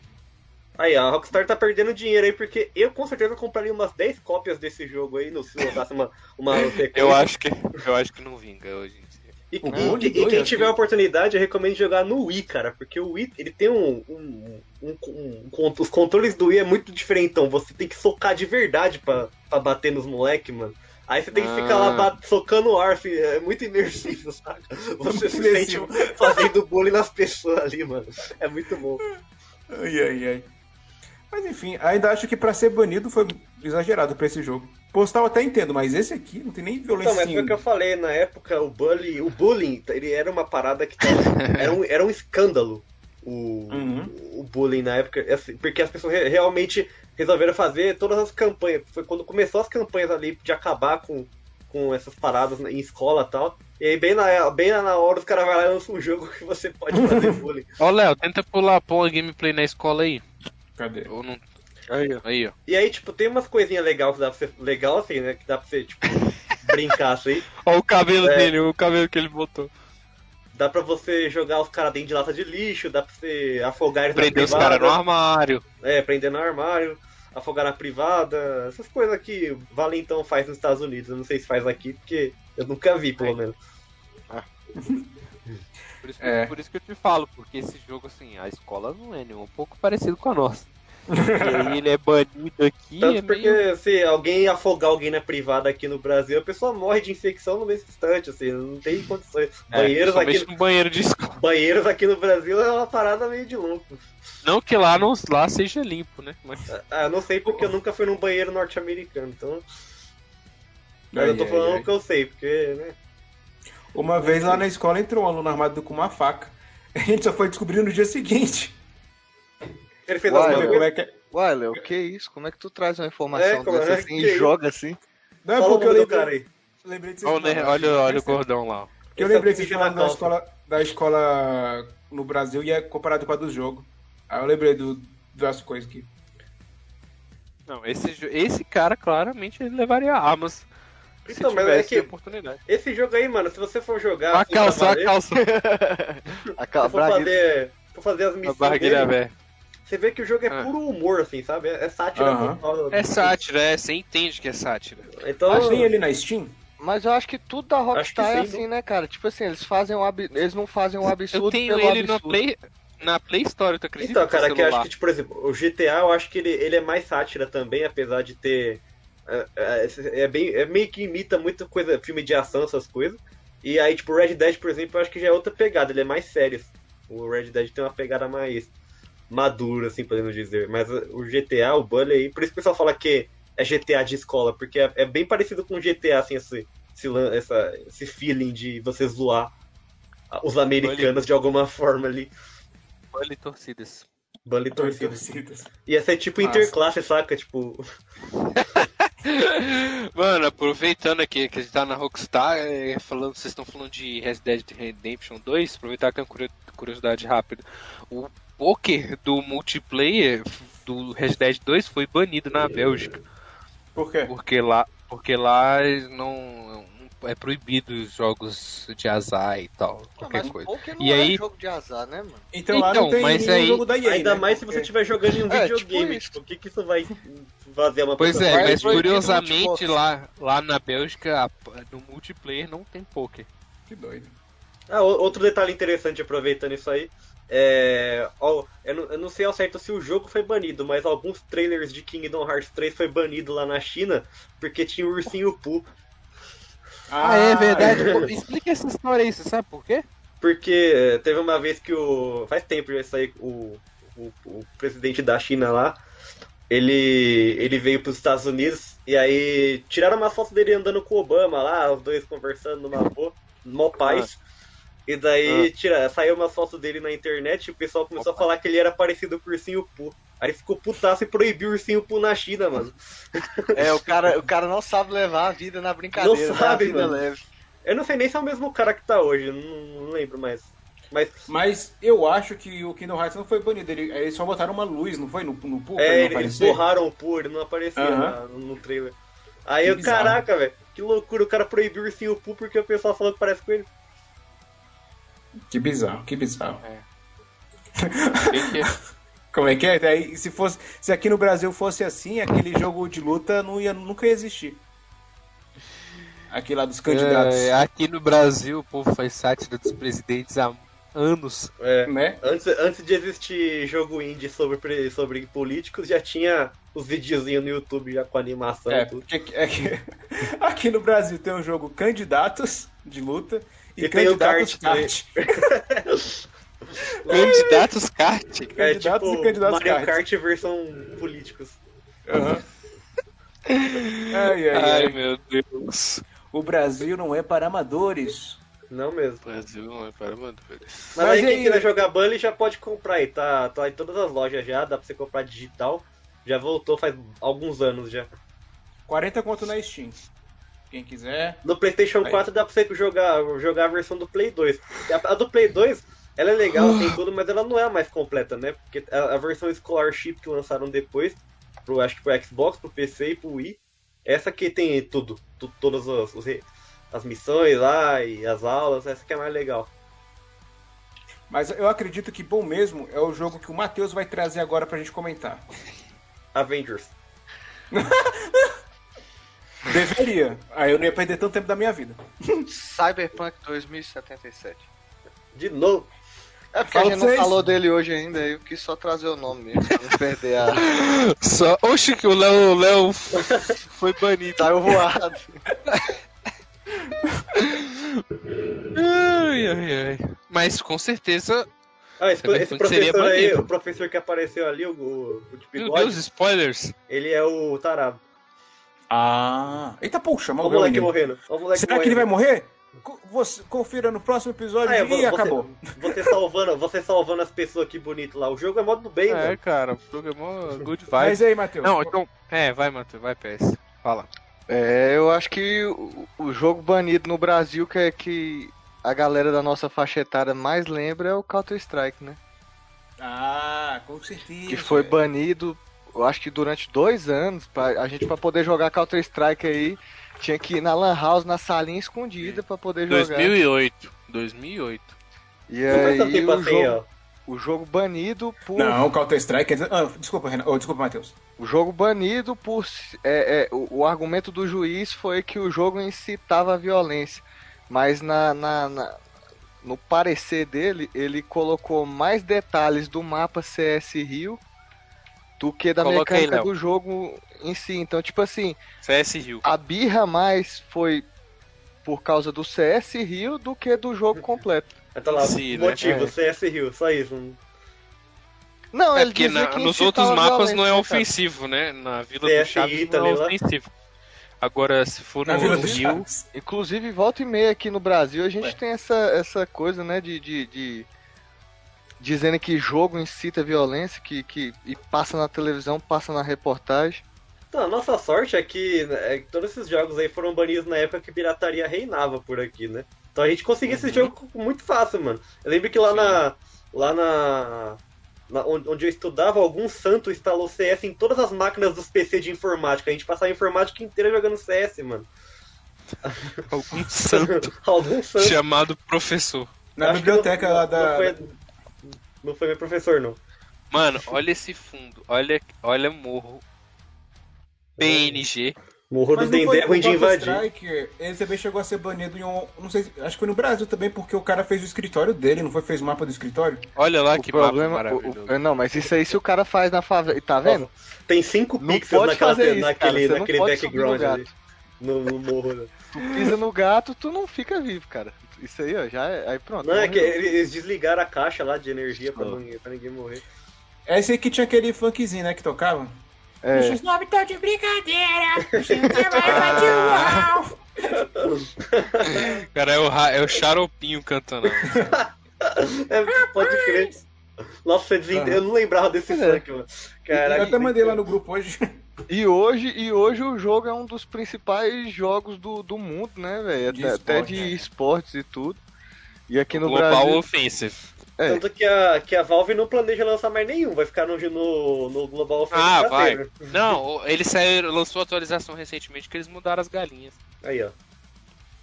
Aí, a Rockstar tá perdendo dinheiro aí, porque eu com certeza compraria umas 10 cópias desse jogo aí, no, se lançasse uma, uma sequência. Eu acho que. Eu acho que não vinga hoje em dia. E, O e- e dois, quem tiver que- a oportunidade, eu recomendo jogar no Wii, cara, porque o Wii, ele tem um, um, um- um- um- Os controles do Wii é muito diferentão, você tem que socar de verdade pra, pra bater nos moleque, mano. Aí você tem que ficar lá Ah. bat- socando o ar, assim, é muito imersivo, saca? Você se sente fazendo bullying nas pessoas ali, mano. É muito bom. Ai, ai, ai. Mas enfim, ainda acho que pra ser banido foi exagerado pra esse jogo. Postal até entendo, mas esse aqui não tem nem violência. Não, mas foi o que eu falei, na época o bullying, o bullying, ele era uma parada que tava, era, um, era um escândalo. O, Uhum. o bullying na época, assim, porque as pessoas re- realmente resolveram fazer todas as campanhas. Foi quando começou as campanhas ali de acabar com, com essas paradas em escola e tal. E aí, bem na, bem na hora, os caras vão lá e lançam um jogo que você pode fazer bullying. Ó, Léo, tenta pular, pôr gameplay na escola aí. Cadê? Ou não... Aí, ó. Aí, ó. E aí, tipo, tem umas coisinhas legais que dá pra você. Legal assim, né? Que dá pra você, tipo, brincar assim. Ó o cabelo É. dele, o cabelo que ele botou. Dá pra você jogar os caras dentro de lata de lixo, dá pra você afogar eles Prender na os caras no privada. armário. É, prender no armário, afogar na privada, essas coisas que Valentão faz nos Estados Unidos. Eu não sei se faz aqui, porque eu nunca vi, pelo menos. Por isso, que, É. por isso que eu te falo, porque esse jogo, assim, a escola não é nem um pouco parecido com a nossa. E aí ele é banido aqui, Tanto é porque meio... se alguém afogar alguém na privada aqui no Brasil, a pessoa morre de infecção no mesmo instante, assim, não tem condições. É, banheiros, aqui, no banheiro de escola. banheiros aqui no Brasil é uma parada meio de louco. Não que lá, não, lá seja limpo, né? Mas... Ah, eu não sei porque eu nunca fui num banheiro norte-americano, então. Mas eu tô Ai, falando ai, ai. o que eu sei, porque, né? Uma vez lá na escola entrou um aluno armado com uma faca. A gente só foi descobrir no dia seguinte. Ele fez Uai, Ver Léo. como é que é. Uai, Léo, que isso? Como é que tu traz uma informação É, dessa é assim que e joga assim? Não é Fala porque eu lembrei, cara aí. lembrei de vocês Olha, olha, olha o gordão lá. Porque eu Esse é lembrei que vocês falaram da calça. escola, da escola no Brasil e é comparado com a do jogo. Aí eu lembrei do, das coisas aqui. Não, esse, esse cara claramente ele levaria armas. se Então, mas tivesse é que- oportunidade. Esse jogo aí, mano, se você for jogar. A assim, calça, a calça. A Se ca- for bragueta- fazer, for fazer as A missões barriguinha dele, aberta. Você vê que o jogo é Ah. puro humor, assim, sabe? É é sátira Aham. total. É sátira, é, você entende que é sátira. Então, Acho que tem ele na Steam. Mas eu acho que tudo da Rockstar é assim, né, cara? Tipo assim, eles fazem um ab... eles não fazem um absurdo Eu tenho pelo ele na absurdo. Play, na Play Store, tu acredita? Então, cara, que eu acho que, tipo, por exemplo, o GTA, eu acho que ele, ele é mais sátira também, apesar de ter. É, é, é bem, é meio que imita muita coisa, filme de ação, essas coisas. E aí, tipo, o Red Dead, por exemplo, eu acho que já é outra pegada, ele é mais sério. O Red Dead tem uma pegada mais madura, assim, podemos dizer. Mas o GTA, o Bully aí, por isso que o pessoal fala que é GTA de escola, porque é, é bem parecido com o GTA, assim, esse, esse, essa, esse feeling de você zoar os americanos de alguma forma ali. Bully torcidas. Bully torcida. Torcidas. Ia ser tipo Massa. interclasse, saca? Tipo, Mano, aproveitando aqui que a gente tá na Rockstar, é, falando, vocês estão falando de Red Dead Redemption 2, aproveitar que é uma curio- curiosidade rápida. O poker do multiplayer do Red Dead 2 foi banido na Bélgica, Por quê? porque lá, porque lá não é proibido os jogos de azar e tal, Ah, qualquer mas coisa. poker não E é aí- jogo de azar, né, mano? Então, lá não Então, tem mas nenhum aí- jogo da EA, ainda né? mais se você estiver jogando em um É, videogame. tipo Tipo, o que, que isso vai fazer uma Pois pessoa- é, mas curiosamente lá, lá na Bélgica, no multiplayer não tem poker. Que doido. Ah, outro detalhe interessante aproveitando isso aí. É, ó, eu, não, eu não sei ao certo se o jogo foi banido, mas alguns trailers de Kingdom Hearts 3 foi banido lá na China porque tinha o ursinho Pooh. Ah, é verdade. Pô, Explica essa história aí, você sabe por quê? Porque eh, teve uma vez que o. Faz tempo já isso aí, o, o, o presidente da China lá, ele, ele veio para os Estados Unidos e aí tiraram uma foto dele andando com o Obama lá, os dois conversando numa boa, mó paz. E daí tira, saiu uma foto dele na internet e o pessoal começou a falar que ele era parecido com o Ursinho Poo. Aí ele ficou putaço e proibiu o Ursinho Poo na China, mano. É, o cara, o cara não sabe levar a vida na brincadeira. Não né? sabe, a vida mano. leve. Eu não sei nem se é o mesmo cara que tá hoje, não, não lembro mais. Mas Mas eu acho que o Kingdom Hearts não foi banido. Ele, eles só botaram uma luz, não foi? No, no pra É, ele eles borraram o Pooh, ele não aparecia na- no trailer. Aí Que eu, bizarro. caraca, velho, que loucura, o cara proibiu o ursinho Pooh porque o pessoal falou que parece com ele. Que bizarro, que bizarro. Bem que- Como é que é? Daí, se, fosse, se aqui no Brasil fosse assim, aquele jogo de luta não ia, nunca ia existir. Aqui lá dos candidatos. É, aqui no Brasil, o povo faz sátira dos presidentes há anos. É. Né? Antes, antes de existir jogo indie sobre, sobre políticos, já tinha os videozinhos no YouTube já com animação É, e tudo. porque é que- aqui no Brasil tem o jogo Candidatos de luta e, E o Candidatos kart. Candidatos kart. É Candidatos tipo e candidatos Mario kart. Kart versão políticos. Aham. Ai, ai, Ai, ai. meu Deus. O Brasil não é para amadores. Não mesmo. Brasil não é para mandores. Mas, Mas aí quem aí, quiser né? jogar Bully já pode comprar aí, tá, tá em todas as lojas já, dá pra você comprar digital. Já voltou faz alguns anos já. 40 conto na Steam. Quem quiser. No PlayStation Aí. 4 dá pra você jogar, jogar a versão do Play 2. A, a do Play 2, ela é legal, tem tudo, mas ela não é a mais completa, né? Porque a, a versão Scholarship que lançaram depois, pro, acho que pro Xbox, pro PC e pro Wii, essa que tem tudo, tu- todas as, as missões lá e as aulas, essa que é mais legal. Mas eu acredito que bom mesmo é o jogo que o Matheus vai trazer agora pra gente comentar. Avengers. Deveria. Aí eu não ia perder tanto tempo da minha vida. Cyberpunk 2077. De novo. É porque a Fala gente não vocês. falou dele hoje ainda, eu quis só trazer o nome mesmo, pra não perder a. Só... Oxi, que o Léo, o Léo foi banido. Saiu voado. Ai, ai, ai. Mas com certeza. Ah, esse, esse professor seria aí, o professor que apareceu ali, o, o, de Meu bigode, Deus, spoilers. ele é o tarado. Ah. Eita, poxa, Olha o moleque menino. morrendo. O moleque Será que ele vai morrendo. morrer? Você, confira no próximo episódio Ah, é, e vo- você, acabou. Você salvando, você salvando as pessoas aqui bonito lá. O jogo é modo bem, É, mano. cara, o Pokémon Good Mas Vibes. aí, Matheus. Não, então. É, vai, Matheus, vai, PS. Fala. É, eu acho que o, o jogo banido no Brasil que é que a galera da nossa faixa etária mais lembra é o Counter-Strike, né? Ah, com certeza. Que foi banido, eu acho que durante dois anos, pra, a gente pra poder jogar Counter-Strike aí, tinha que ir na Lan House, na salinha escondida pra poder jogar. 2008. 2008. E aí tempo o assim, jogo, ó. o jogo banido por Não, Counter-Strike. quer dizer- Ah, desculpa, Renan. Oh, desculpa, Matheus. O jogo banido por. É, é, o, o argumento do juiz foi que o jogo incitava a violência. Mas na, na- na- no parecer dele, ele colocou mais detalhes do mapa CS Rio do que da Coloca aí, mecânica Léo. do jogo em si. Então, tipo assim, CS Rio. a birra mais foi por causa do CS Rio do que do jogo completo. Aí tá lá, Sim, né? motivo, É. CS Rio, só isso. Não- É ele porque dizia na- que nos outros mapas não é né, ofensivo, né? Na Vila CSI do Chaves não é também lá. ofensivo. Agora, se for Na no Vila do Rio, Chaves. Inclusive, volta e meia aqui no Brasil, a gente Ué. tem essa, essa coisa, né, de, de, de- dizendo que jogo incita violência, que, que e passa na televisão, passa na reportagem. Então, a nossa sorte é que, é que todos esses jogos aí foram banidos na época que pirataria reinava por aqui, né? Então a gente conseguia esse jogo muito fácil, mano. Eu lembro que lá Sim. na. Lá na. na- onde onde eu estudava, algum santo instalou CS em todas as máquinas dos PC de informática. A gente passava a informática inteira jogando CS, mano. algum santo algum santo. chamado professor. Na biblioteca não, lá não da. foi, não foi meu professor, não. Mano, olha esse fundo. Olha, olha morro. PNG. Morro do Dendê foi é ruim de o invadir. Counter-Strike, ele também chegou a ser banido em um. Não sei, acho que foi no Brasil também, porque o cara fez o escritório dele, não foi? Fez o mapa do escritório? Olha lá o que problema, mapa o- maravilhoso. o- não, mas isso aí se o cara faz na favela, tá vendo? Tem 5 Não pixels pode naquela, fazer isso, naquele, naquele no background ali. gato. No, no morro. né? Tu pisa no gato, tu não fica vivo, cara. Isso aí, ó, já é, aí pronto. Não, é que eles desligaram a caixa lá de energia pra, Oh. ninguém, pra ninguém morrer. É esse aí que tinha aquele funkzinho, né, que tocava? É, Os nomes estão de brincadeira. Uau. Cara, é o, é o Xaropinho cantando. É, pode crer. Nossa, desente- eu não lembrava desse É. funk, mano. eu Caraca. até mandei lá no grupo hoje. E hoje, e hoje o jogo é um dos principais jogos do, do mundo, né, velho? Até, até de né? esportes e tudo. E aqui no Global Brasil. Offensive. É. Tanto que a, que a Valve não planeja lançar mais nenhum, vai ficar no, no, no Global Offensive Ah, vai. Não, o- ele saiu, lançou atualização recentemente que eles mudaram as galinhas. Aí, ó.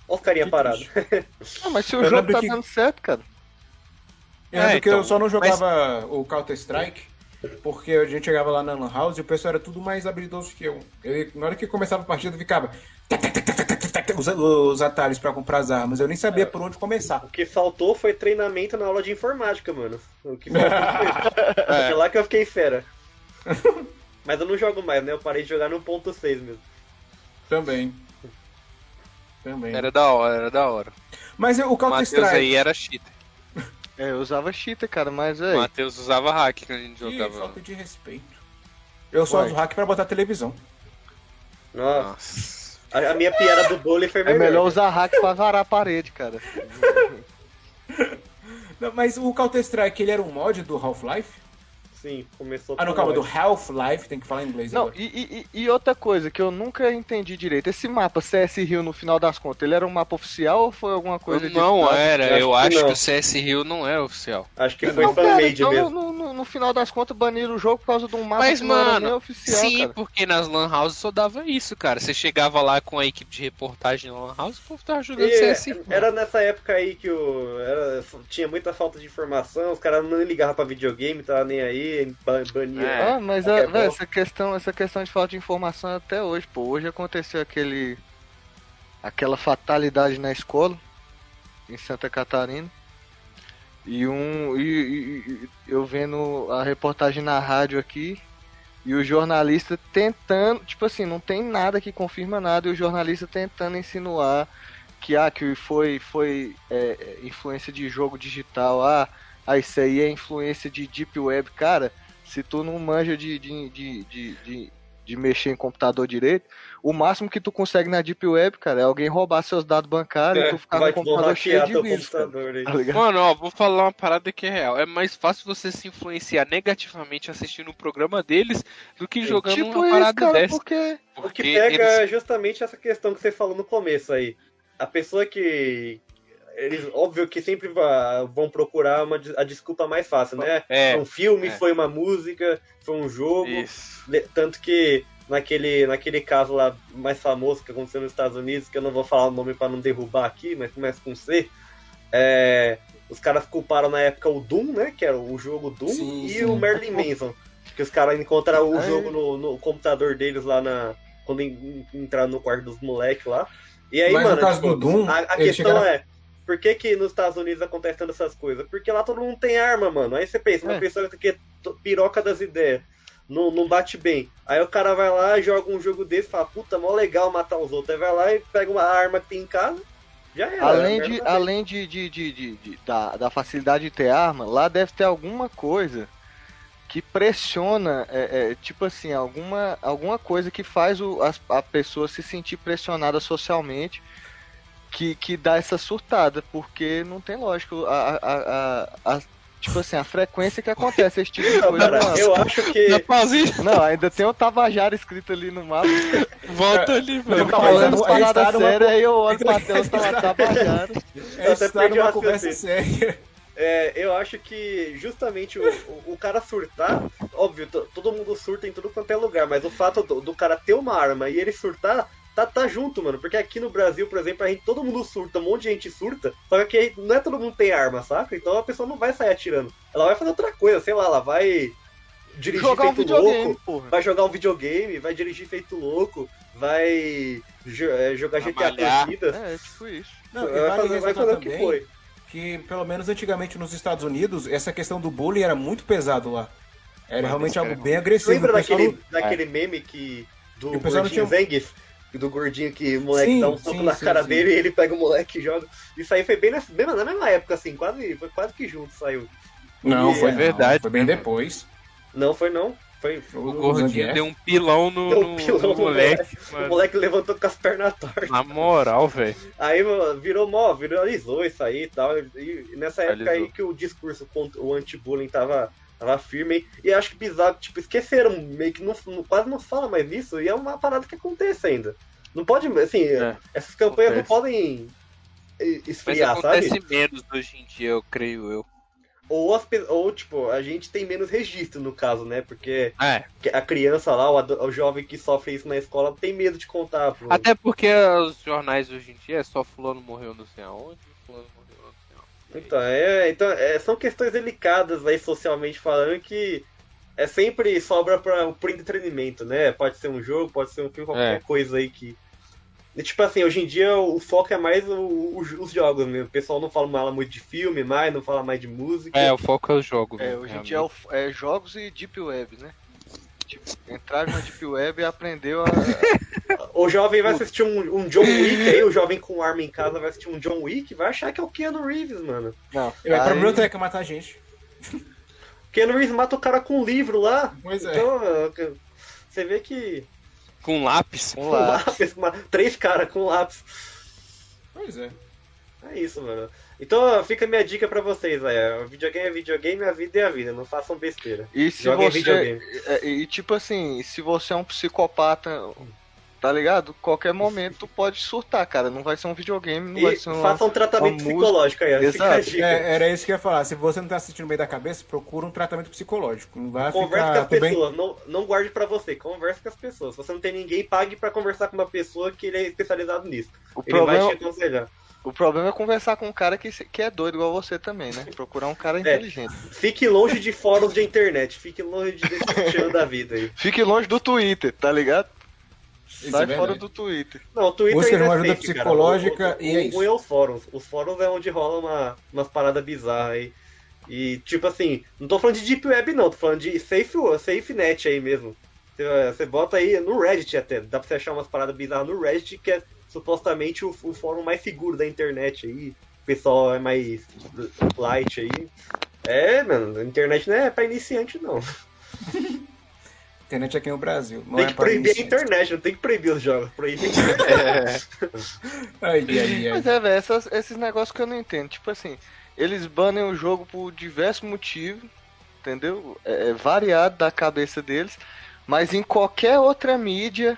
Ó os carinha Que parados. Ah, mas se o Eu jogo tá que- dando certo, cara. Eu É, lembro que então, eu só não jogava o Counter-Strike porque a gente chegava lá na Lan House e o pessoal era tudo mais habilidoso que eu. eu na hora que começava a partida, ficava os, os atalhos pra comprar as armas. Eu nem sabia por onde começar. O que faltou foi treinamento na aula de informática, mano. O que faltou foi. Foi lá que eu fiquei fera. Mas eu não jogo mais, né? Eu parei de jogar no ponto 6 mesmo. Também. Também. Era da hora, era da hora. Mas o O Counter-Strike. aí era cheater. É, eu usava cheater, cara, mas O é. Matheus usava hack quando a gente Ih, jogava. falta de respeito. Eu só Ué. uso hack pra botar televisão. Nossa, Nossa. a, a minha piada do bowling foi É melhor. melhor usar hack pra varar a parede, cara. Não, mas o Counter-Strike, ele era um mod do Half-Life? Sim, começou Ah, não, calma, do. Half-Life, tem que falar em inglês Não, agora. e, e- e- outra coisa que eu nunca entendi direito, esse mapa CS Rio no final das contas, ele era um mapa oficial ou foi alguma coisa não editado? era, Acho eu que acho não. que o CS Rio não é oficial. Acho que foi Não, fan-made então, mesmo. no, no- no final das contas baniram o jogo por causa de um mapa Mas, que não era mano, nem oficial, Sim, cara. porque nas Lan Houses só dava isso, cara. Você chegava lá com a equipe de reportagem na Lan House, o povo tava jogando E CS Rio. era nessa época aí que o, era, tinha muita falta de informação, os caras não ligavam pra videogame, tava nem aí, ba- bania. É. Ah, mas a, véi, bosta. essa questão, essa questão de falta de informação é até hoje, pô. Hoje aconteceu aquele aquela fatalidade na escola em Santa Catarina. E um e, e- e- eu vendo a reportagem na rádio aqui e o jornalista tentando, tipo assim, não tem nada que confirma nada e o jornalista tentando insinuar que ah, que foi foi é, é, influência de jogo digital, ah, ah, isso aí é influência de deep web, cara. Se tu não manja de, de, de, de, de, de mexer em computador direito, o máximo que tu consegue na Deep Web, cara, é alguém roubar seus dados bancários e É, tu ficar o vão computador cheio de vírus, computador. Tá? Mano, ó, vou falar uma parada que é real. É mais fácil você se influenciar negativamente assistindo um programa deles do que jogando tipo uma isso, parada cara, dessa. porque... O Porque que pega eles- é justamente essa questão que você falou no começo aí. A pessoa que. Eles, óbvio que sempre vão procurar uma, a desculpa mais fácil, né? É, Foi um filme, é. foi uma música, foi um jogo. isso. Tanto que naquele, naquele caso lá mais famoso que aconteceu nos Estados Unidos, que eu não vou falar o nome para não derrubar aqui, mas começa com C. é, os caras culparam na época o Doom, né? Que era o jogo Doom, Sim, e sim. o Merlin Manson. Que os caras encontraram o jogo no, no computador deles lá na. Quando en- entraram no quarto dos moleques lá. E aí, Mas mano, no caso tipo, do Doom, a, a questão é. Por que, que nos Estados Unidos acontece tanto essas coisas? Porque lá todo mundo tem arma, mano. Aí você pensa, uma É. pessoa que é piroca das ideias, não, não bate bem. Aí o cara vai lá, joga um jogo desse e fala, puta, mó legal matar os outros. Aí vai lá e pega uma arma que tem em casa, já era. Além, a de, além de, de, de, de- da, da facilidade de ter arma, lá deve ter alguma coisa que pressiona, é, é, tipo assim, alguma, alguma coisa que faz o, as- a, pessoa se sentir pressionada socialmente, que, que dá essa surtada, porque não tem lógica. A, a, a- a- tipo assim, a frequência que acontece esse tipo de coisa. cara, lá. eu acho que. Não, ainda tem o Tabajara escrito ali no mapa. volta ali, Não, mano. calma, Falando mas as a gente paradas numa- sérias, aí eu olho pra tela e tá lá Tabajara. É, até perdi o numa conversa séria. É, eu acho que justamente o, o, o cara surtar, óbvio, to- todo mundo surta em tudo quanto é lugar, mas o fato do, do cara ter uma arma e ele surtar, tá, tá junto, mano. Porque aqui no Brasil, por exemplo, a gente, todo mundo surta, um monte de gente surta, só que aqui não é todo mundo tem arma, saca? Então a pessoa não vai sair atirando. Ela vai fazer outra coisa, sei lá, ela vai dirigir Jogar um feito videogame, louco, porra. vai jogar um videogame, vai dirigir feito louco, vai jo- é, jogar Vai GTA malhar. Corridas. É, tipo isso. Não, e vai vale fazer, vai ressaltar fazer o que também foi. que, pelo menos antigamente nos Estados Unidos, essa questão do bullying era muito pesado lá. Era realmente algo bem agressivo. Lembra daquele, não- daquele meme que. Do o pessoal não gordinho tinha- Zangief? Do gordinho que o moleque Sim, dá um soco sim, na sim, cara sim. dele e ele pega o moleque e joga. Isso aí foi bem nessa, bem na mesma época, assim, quase, foi quase que junto saiu. Não, E- foi É verdade. não, foi bem depois. Não, foi não. Foi. O gordinho deu um pilão no, Deu um pilão no no moleque, O mano. moleque levantou com as pernas tortas. Na moral, velho. Aí virou mó, viralizou isso aí e tal. E, e nessa época Viralizou. aí que o discurso contra o anti-bullying tava, tava firme. E acho que bizarro, tipo, esqueceram, meio que não, quase não fala mais nisso. E é uma parada que acontece ainda. Não pode, assim, É, essas campanhas acontece. não podem eh, Mas esfriar, acontece sabe? menos hoje em dia, eu creio eu. Ou, as, ou, tipo, a gente tem menos registro no caso, né? Porque É, a criança lá, o, o jovem que sofre isso na escola, tem medo de contar. Pro... até porque os jornais hoje em dia é só fulano morreu não sei aonde, fulano Então, é, então é, são questões delicadas aí, socialmente falando, que é sempre sobra para pro entretenimento, né? Pode ser um jogo, pode ser um filme, qualquer É. coisa aí que. E, tipo assim, hoje em dia o foco é mais o- o- os jogos mesmo. O pessoal não fala mais muito de filme, mais, não fala mais de música. É, o foco é o jogo. É, hoje em dia é, o- é jogos e Deep Web, né? Tipo, entraram na Deep Web e aprendeu a. O jovem vai assistir um, um John Wick aí, o jovem com arma em casa vai assistir um John Wick, vai achar que é o Keanu Reeves, mano. Não. Ele vai pra biblioteca matar a gente. Keanu Reeves mata o cara com um livro lá. Pois é. Então, é, você vê que. Com lápis. Com Com lápis. três caras com lápis. Pois é. É isso, mano. Então fica a minha dica pra vocês, velho. Videogame é videogame, a vida é a vida. Não façam besteira. E se Joguem você. videogame. é, E tipo assim, se você é um psicopata, tá ligado? Qualquer momento pode surtar, cara. Não vai ser um videogame, não vai E ser um. façam um tratamento psicológico aí, ó. Fica a Exato. É, era isso que eu ia falar. Se você não tá assistindo bem da cabeça, procura um tratamento psicológico. Não vai Converse ficar com as tudo bem. pessoas, não, não guarde pra você, converse com as pessoas. Se você não tem ninguém, pague pra conversar com uma pessoa que ele é especializado nisso. O Ele vai problema, te aconselhar. o problema é conversar com um cara que, que é doido igual você também, né? Procurar um cara inteligente. Fique longe de fóruns de internet, fique longe de desse da vida aí. Fique longe do Twitter, tá ligado? Isso Sai é fora do Twitter. Não, o Twitter Busca ainda uma é ajuda safe, cara. psicológica o, o, e é o isso. é os fóruns. Os fóruns é onde rola uma, umas paradas bizarras aí. E, tipo assim, não tô falando de Deep Web não, tô falando de Safe, safe Net aí mesmo. Você, você bota aí no Reddit até, dá pra você achar umas paradas bizarras no Reddit, que é supostamente o, o fórum mais seguro da internet aí. O pessoal é mais light aí. É, mano, a internet não é pra iniciante não. Internet aqui no Brasil. Não tem é que pra proibir a internet, não tem que proibir os jogos. Proibir a internet. Ai, ai, ai. Mas é, velho, esses negócios que eu não entendo. Tipo assim, eles banem o jogo por diversos motivos, entendeu? É, é variado da cabeça deles, mas em qualquer outra mídia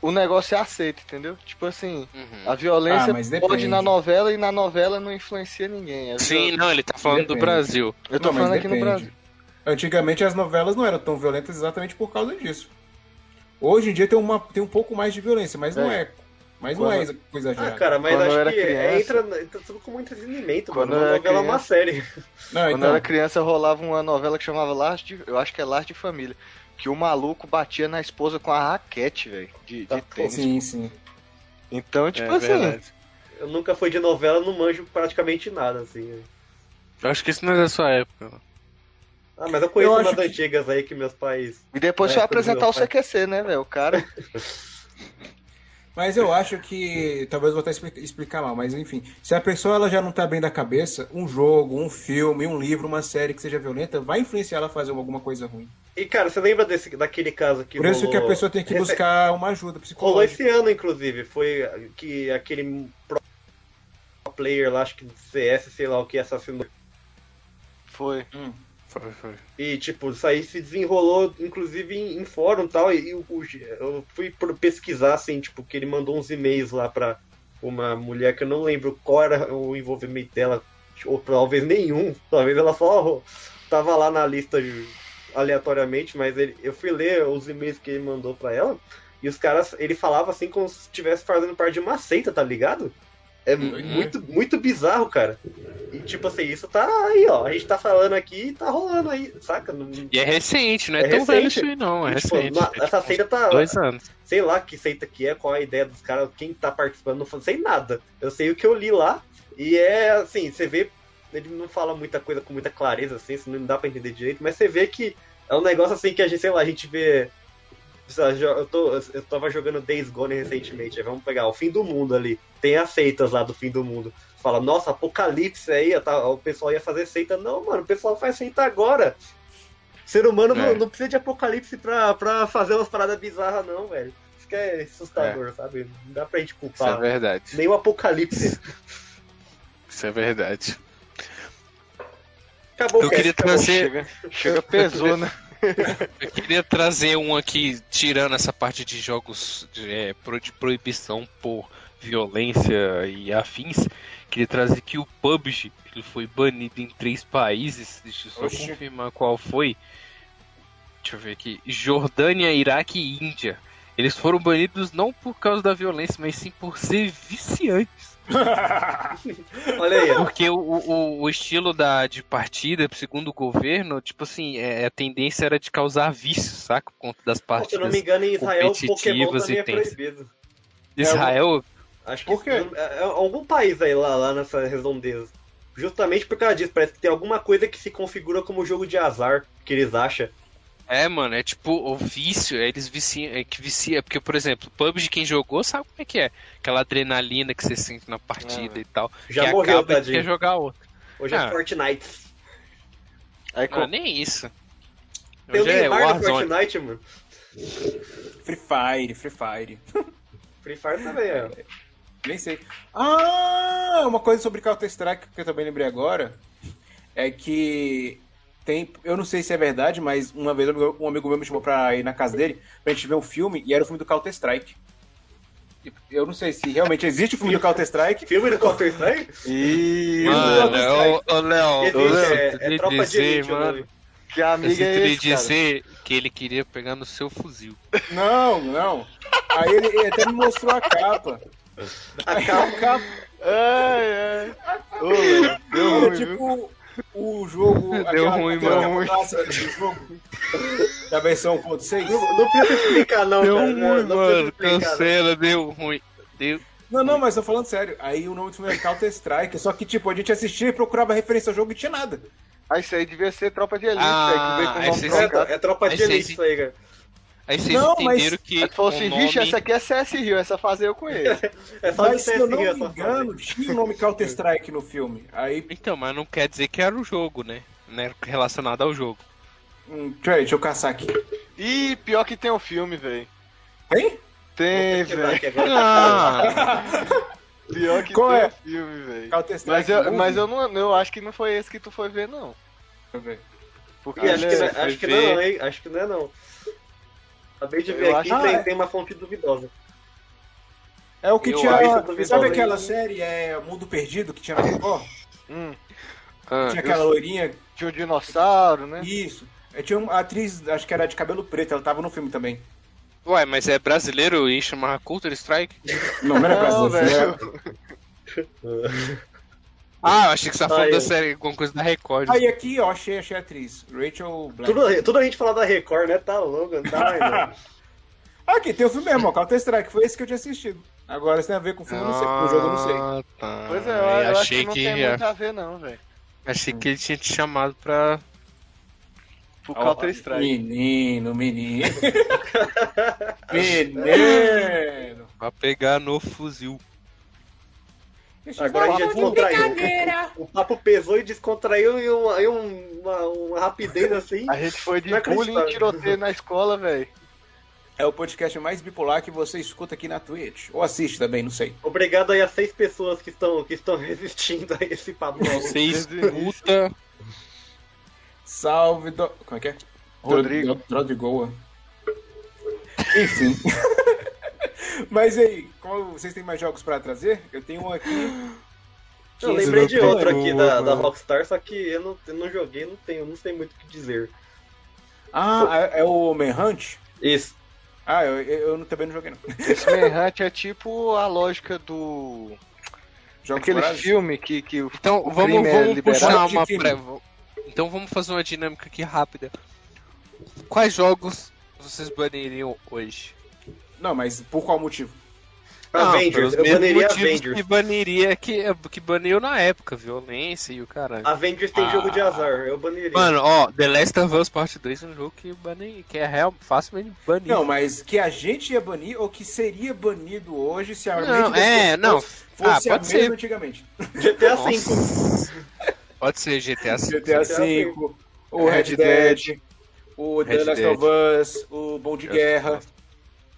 o negócio é aceito, entendeu? Tipo assim, Uhum. a violência Ah, mas pode na novela e na novela não influencia ninguém. A Sim, não, ele tá falando do Depende. Brasil. Eu tô Não, falando aqui no. Brasil. Antigamente as novelas não eram tão violentas exatamente por causa disso. Hoje em dia tem, uma, tem um pouco mais de violência, mas não é. Mas não é coisa Ah, exagerada. cara, mas Quando eu acho era que criança- entra, entra tudo como entretenimento, Quando mano. Uma eu era novela é uma criança- série. Não, Quando eu então, era criança rolava uma novela que chamava Lar de, eu acho que é Lar de Família, que o maluco batia na esposa com a raquete, velho, de, de Tá, tênis. sim, sim. Então, tipo É assim, verdade. Eu nunca fui de novela, não manjo praticamente nada, assim. Eu acho que isso não é da sua época. Ah, mas eu conheço Eu umas que- antigas aí que meus pais. E depois É, foi tudo apresentar o. CQC, né, velho? O cara. Mas eu acho que. Talvez eu vou até expli- explicar mal, mas enfim. Se a pessoa ela já não tá bem da cabeça, um jogo, um filme, um livro, uma série que seja violenta, vai influenciar ela a fazer alguma coisa ruim. E cara, você lembra desse, daquele caso que Por isso que a rolou- pessoa tem que buscar uma ajuda Rolou psicológica. esse ano, inclusive. Foi que aquele pro player lá, acho que do CS, sei lá o que, assassinou. Foi. Foi, foi. E, tipo, isso aí se desenrolou, inclusive, em, em fórum e tal. E, o- o- eu fui pesquisar, assim, tipo, que ele mandou uns e-mails lá pra uma mulher que eu não lembro qual era o envolvimento dela, ou talvez nenhum. Talvez ela só tava lá na lista de- aleatoriamente, mas ele, eu fui ler os e-mails que ele mandou pra ela. E os caras, ele falava assim como se estivesse fazendo parte de uma seita, tá ligado? É Uhum. muito, muito bizarro, cara. E tipo assim, isso tá aí, ó. A gente tá falando aqui e tá rolando aí, saca? Não- E é recente, não é, É tão velho recente. isso aí não, é e, tipo, recente. É, essa tipo, seita tá. Dois anos. Sei lá que seita que é, qual a ideia dos caras, quem tá participando, não sei nada. Eu sei o que eu li lá. E é assim, você vê. Ele não fala muita coisa com muita clareza, assim, não dá pra entender direito, mas você vê que é um negócio assim que a gente, sei lá, a gente vê. Eu, tô, eu tava jogando Days Gone recentemente, vamos pegar o fim do mundo ali. Tem as seitas lá do fim do mundo. Fala, nossa, apocalipse aí, o pessoal ia fazer seita. Não, mano, o pessoal faz seita agora. Ser humano não, É. não precisa de apocalipse pra, pra fazer umas paradas bizarras, não, velho. Isso que é assustador, sabe? Não dá pra gente Isso é culpar verdade. nem o apocalipse. Isso é verdade. Acabou Eu o cast, queria acabou. trazer, Chega, chega pesou, né? eu queria trazer um aqui, tirando essa parte de jogos de, é, de proibição por violência e afins. Queria trazer que o PUBG ele foi banido em três países. Deixa eu só Oxi. confirmar qual foi. Deixa eu ver aqui. Jordânia, Iraque e Índia. Eles foram banidos não por causa da violência, mas sim por ser viciantes. Olha aí. Porque o, o, o estilo da, de partida, segundo o governo, tipo assim, é, a tendência era de causar vício, saca? Por conta das Se eu não partidas. me engano, em Israel, o Pokémon competitivas também é e proibido. Israel, Acho que Por quê? É, é algum país aí lá, lá nessa redondeza. Justamente por causa disso, parece que tem alguma coisa que se configura como jogo de azar, que eles acham. É, mano, é tipo o vício, eles viciam, é que vicia, porque, por exemplo, PUBG, quem jogou sabe como é que é. Aquela adrenalina que você sente na partida Ah, e tal. Já que morreu, acaba e tadinho. quer jogar outra. Hoje é Ah. Fortnite. Aí, Não, co- nem isso. Tem o Hoje é Neymar no. Fortnite, mano. Free Fire, Free Fire. Free Fire também é. Nem sei. Ah, uma coisa sobre Counter-Strike que eu também lembrei agora é que tem, eu não sei se é verdade, mas uma vez um amigo- meu me chamou pra ir na casa dele pra gente ver um filme e era o filme do Counter-Strike. Eu não sei se realmente existe o filme do Counter-Strike. Filme do Counter-Strike? E Mano, ô, ô Léo, ô, é, é tropa de elite, mano, que eu amiga é esse, cara? dizer que ele queria pegar no seu fuzil. Não, não. Aí ele, ele até me mostrou a capa. A A capa. Ai, ai. Ô, Léo, deu ruim, viu? O jogo. Deu aquela- ruim, mano. clássica do jogo. Da versão 1.6. Não, não precisa explicar, não, Deu cara. ruim, não, não mano. precisa explicar, não. Cancela, deu ruim. Deu. Não, não, mas tô falando sério. Aí o nome do filme é Counter-Strike. Só que, tipo, a gente assistia e procurava referência ao jogo e tinha nada. Ah, isso aí devia ser tropa de elite, Ah, velho. É, é tropa de elite isso aí, cara. Aí vocês Não, mas- entenderam que. Aí tu falou assim, nome... vixe, essa aqui é CS Rio, essa fase eu conheço. É só Mas se eu não me engano, tinha o nome Counter-Strike no filme. Aí, Então, mas não quer dizer que era o jogo, né? Não era relacionado ao jogo. hum, peraí, deixa eu caçar aqui. Ih, pior que tem o filme, velho. Tem? Tem, velho. Ah, Pior que Qual tem é? o filme, velho. Mas, eu, mas eu, não, eu acho que não foi esse que tu foi ver, não. Deixa eu ver. Porque acho, que, é- não, acho que ver. não é não, hein? Acho que não é não. Acabei de ver Eu aqui, acho- tem, Ah, tem uma fonte duvidosa. É o que Eu tinha. Sabe aquela série, é Mundo Perdido, que tinha na Record? Hum, ah, Tinha aquela loirinha. tinha um dinossauro, né? Isso. É, Tinha uma atriz, acho que era de cabelo preto, ela tava no filme também. Ué, mas é brasileiro e chamava Counter Strike? Não, não era Não, brasileiro. velho. Ah, eu achei que você tava falando da série, alguma coisa da Record. Aí aqui, ó, achei, achei a atriz. Rachel Black. Tudo, tudo a gente fala da Record, né? Tá louco, não tá mais. Aqui, tem o filme mesmo, ó, Counter-Strike. Foi esse que eu tinha assistido. Agora, se tem a ver com o filme, eu não sei. Com o jogo, eu não sei. Ah, tá. Pois é, eu, eu acho achei que não que, tem muito a ver, não, velho. achei que ele tinha te chamado pra. Pro Ó, Counter-Strike. Menino, menino. menino. pra pegar no fuzil. Agora a gente já um descontraiu. O papo pesou e descontraiu e uma, e um- uma, uma rapidez assim. A gente foi de Inacreditável. bullying e tiroteio na escola, velho. É o podcast mais bipolar que você escuta aqui na Twitch. Ou assiste também, não sei. Obrigado aí a seis pessoas que estão, que estão resistindo a esse papo. Você escuta. Salve, do... como é que é? Rodrigo. Rodrigo. Enfim. Mas aí, como vocês têm mais jogos pra trazer? Eu tenho um aqui. Eu lembrei de outro aqui da, da. Rockstar, só que eu não, eu não joguei, não tenho, não sei muito o que dizer. Ah, é é o Manhunt? Isso. Ah, eu, eu não- também não joguei não. Esse Manhunt é tipo a lógica do. Jogos Aquele filme que, que o Então o vamos, crime é vamos liberado. puxar uma pré. Então vamos fazer uma dinâmica aqui rápida. Quais jogos vocês baniriam hoje? Não, mas por qual motivo? Avengers, pelos eu baniria Avengers. Que baniria que, que baniu na época, violência e o caralho. Avengers tem Ah. jogo de azar, eu baniria. Mano, ó, The Last of Us Part 2 é um jogo que, bane... que é real, facilmente banido. Não, mas que a gente ia banir ou que seria banido hoje se a Não, é, não. Ah, fosse a pode mesma ser. antigamente. GTA. V. Pode ser GTA V. GTA V, o Red Red Dead, o The Red Last Dead. of Us, o Bom de Guerra.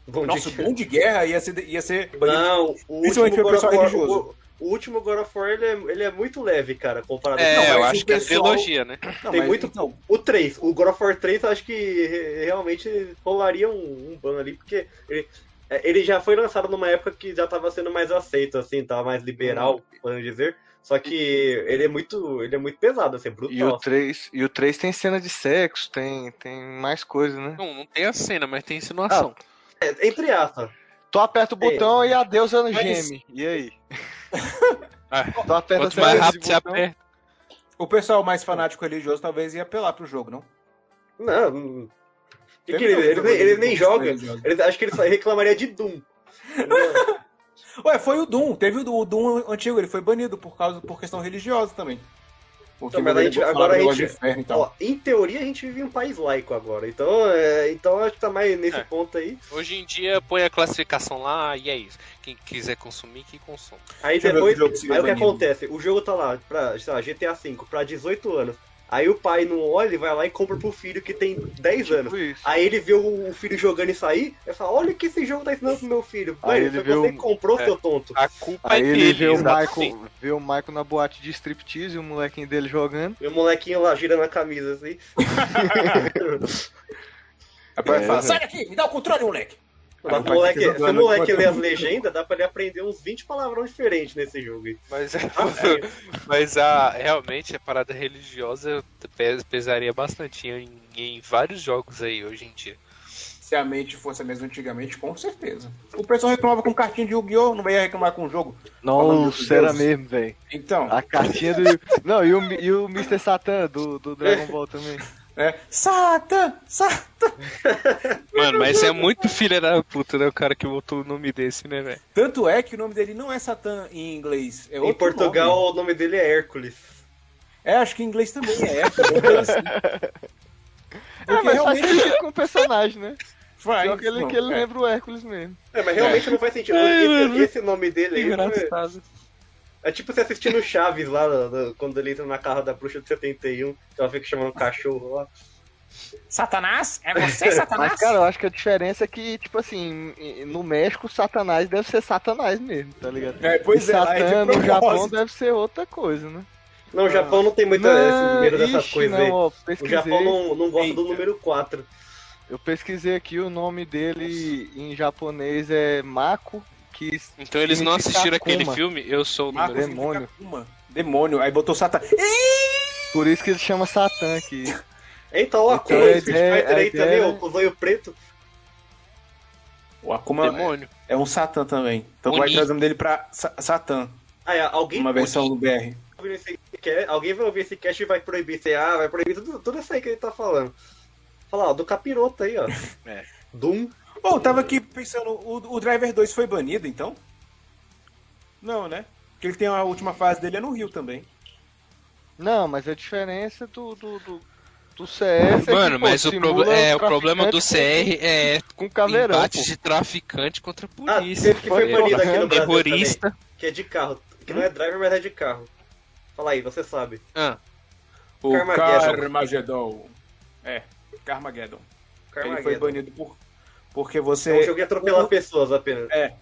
Bom Nossa, o dia. Bom de Guerra ia ser, ia ser banido. Não, o Principalmente último pro God of pessoal War, religioso. o, o último God of War ele é, ele é muito leve, cara, comparado É, com Não, eu acho o que é pessoal- trilogia, né? Não, tem mas muito- então, O 3, o God of War 3 eu acho que re- realmente rolaria um, um ban ali, porque ele, é, ele já foi lançado numa época que já tava sendo mais aceito, assim, tava mais liberal, podemos dizer. Só que ele é muito. ele é muito pesado, assim, é brutal. E o 3, e o 3 tem cena de sexo, tem, tem mais coisa, né? Não, não tem a cena, mas tem insinuação. É, entre aspas. Tu aperta o botão e a deusa Mas- geme. E aí? Ah, Tu aperta Quanto mais rápido você aperta. o pessoal mais fanático religioso talvez ia apelar pro jogo, não? Não. não- Que que Teve ele, ele, ele de nem joga. Ele, acho que ele só reclamaria de Doom. Ué, foi o Doom. Teve o Doom, o Doom antigo, ele foi banido por causa por questão religiosa também. Porque Então, gente- agora a gente- inferno e tal. Ó, em teoria a gente vive em um país laico agora. Então, é, então acho que tá mais nesse É. ponto aí. Hoje em dia põe a classificação lá e é isso. Quem quiser consumir, que consome. Aí Deixa depois, aí o que acontece? O jogo tá lá pra, sei lá, GTA V pra 18 anos. Aí o pai não olha e vai lá e compra pro filho que tem 10 anos. Tipo isso. Aí ele vê o filho jogando isso aí, e fala, olha o que esse jogo tá ensinando pro meu filho. Aí Mano, ele vê você o- que comprou, é. seu tonto. A culpa Aí é ele dele. vê o. Michael, vê o Michael na boate de striptease e o molequinho dele jogando. Meu molequinho lá gira na camisa, assim. Aí o pai É, fala, velho. sai daqui, me dá o controle, moleque. Mas pai moleque, se o moleque ler as legendas, dá pra ele aprender uns 20 palavrões diferentes nesse jogo aí. Mas, Ah, mas a, realmente a parada religiosa pes- pesaria bastante em, em vários jogos aí hoje em dia. Se a mente fosse a mesma antigamente, com certeza. O pessoal reclamava com cartinha de Yu-Gi-Oh! Não ia reclamar com o jogo. Nossa, era mesmo, velho. Então, A cartinha do. Não, e o, e o Mr. Satan do, do Dragon Ball também. é. Satan! Satan! Mano, mas é muito filha da puta, né? O cara que botou o nome desse, né, velho? Tanto é que o nome dele não é Satan em inglês. É Em Portugal, nome. o nome dele é Hércules. É, acho que em inglês também é. Hércules, assim. É, mas faz realmente sentido com o personagem, né? faz. Pior que ele, não, que ele é. lembra o Hércules mesmo. É, mas realmente não faz sentido. Esse, esse nome dele aí não é, Engraçado. É tipo você assistindo Chaves lá, quando ele entra na carro da bruxa de 71, que ela fica chamando cachorro lá. Satanás? É você, Satanás? Mas, cara, eu acho que a diferença é que, tipo assim, no México, Satanás deve ser Satanás mesmo, tá ligado? É, pois e é, é Satã no Japão deve ser outra coisa, né? Não, o Japão não tem muita esse medo dessas ixi, coisas não, aí. ó, O Japão não, não gosta do Eita. número 4. Eu pesquisei aqui, o nome dele em japonês é Mako, que Então eles não assistiram aquele filme, eu sou o número. Demônio. significa Akuma. Demônio. Aí botou Satã. Por isso que ele chama Satã aqui. Então, a Então, Akuma a do Street Fighter a aí ideia também, é- o zóio preto. O Akuma Demônio. é um Satã também. Então Oni. vai trazer o nome dele pra Sa- Satã. Ah, é, alguém Uma versão do BR. alguém vai ouvir esse cast e vai proibir CA, vai proibir tudo, tudo isso aí que ele tá falando. Falar, ó, do capiroto aí, ó. É. Doom. Bom, eu tava aqui pensando, o, o Driver 2 foi banido, então? Não, né? Porque ele tem a última fase dele é no Rio também. Não, mas a diferença do, do, do, do CS Mano, é que, pô, mas o, simula proble- é, o problema do com- CR é Com caveirão, embate pô. de traficante contra Ah, polícia. teve que foi banido aqui no Brasil terrorista. Que é de carro. Que não é driver, mas é de carro. Fala aí, você sabe. Ah, O Carmageddon. Carmageddon. É, Carmageddon. Ele foi banido por, porque É um você... jogo de atropelar pessoas apenas. É.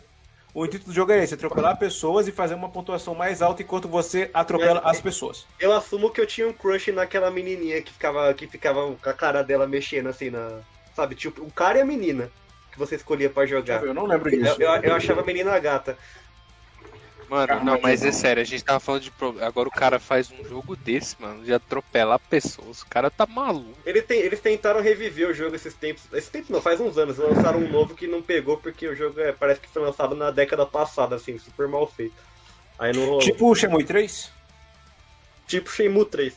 O intuito do jogo é esse, atropelar pessoas e fazer uma pontuação mais alta enquanto você atropela É, as pessoas. Eu assumo que eu tinha um crush naquela menininha que ficava, que ficava com a cara dela mexendo assim na. Sabe, tipo, o cara e a menina que você escolhia pra jogar. Eu não lembro Eu, disso. eu, eu achava a menina gata. Mano, não, mas é sério, a gente tava falando de. pro- Agora o cara faz um jogo desse, mano, de atropelar pessoas. O cara tá maluco. Ele tem- eles tentaram reviver o jogo esses tempos. Esses tempos não, faz uns anos. Lançaram um novo que não pegou porque o jogo é, parece que foi lançado na década passada, assim, super mal feito. Aí não rolou. Tipo, Tipo o Shenmue 3? Shenmue 3.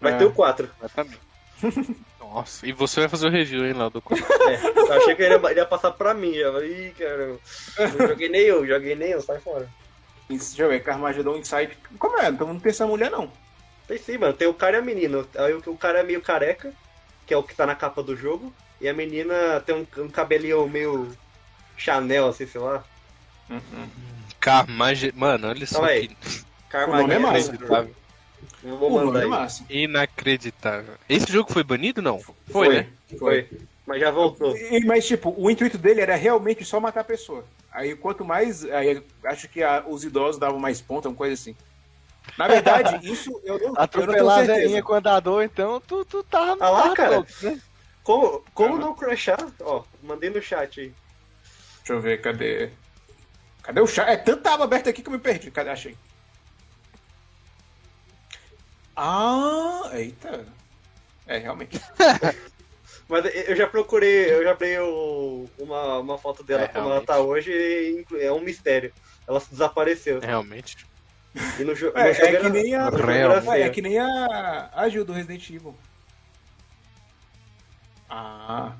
Vai É. ter o 4. Exatamente. Nossa, e você vai fazer o review, hein, lá do É, eu achei que ele ia, ele ia passar pra mim. Já. falei, Ih, caramba. Não joguei nem eu, joguei nem eu, sai fora. Deixa eu ver, Carmageddon Inside. Como é? Então não tem essa mulher, não. Tem sim, mano. Tem o cara e a menina. Aí o, cara é meio careca, que é o que tá na capa do jogo. E a menina tem um, um cabelinho meio Chanel, assim, sei lá. Carmage... Mano, olha só aí. que O nome é inacreditável. Eu Vou nome mandar é aí. Inacreditável. Esse jogo foi banido, não? Foi, né? Foi. Mas já voltou. E- Mas, tipo, o intuito dele era realmente só matar a pessoa. Aí, quanto mais. Aí, acho que a- os idosos davam mais ponta, uma coisa assim. Na verdade, isso eu não, eu não Atropelar tenho a velhinha com andador, então tu, tu tá. Ah lá, cara. né? Como, como Ah. não crashar? Ó, mandei no chat aí. Deixa eu ver, cadê? Cadê o chat? É tanta aba aberta aqui que eu me perdi. Cadê? Achei. Ah, eita. É, realmente. Mas eu já procurei, eu já o- uma, uma foto dela É, como realmente. ela tá hoje e é um mistério. Ela desapareceu. Realmente. E no, jo É, no jogo é era- que nem a. É, é que nem a. A Gil do Resident Evil. Ah.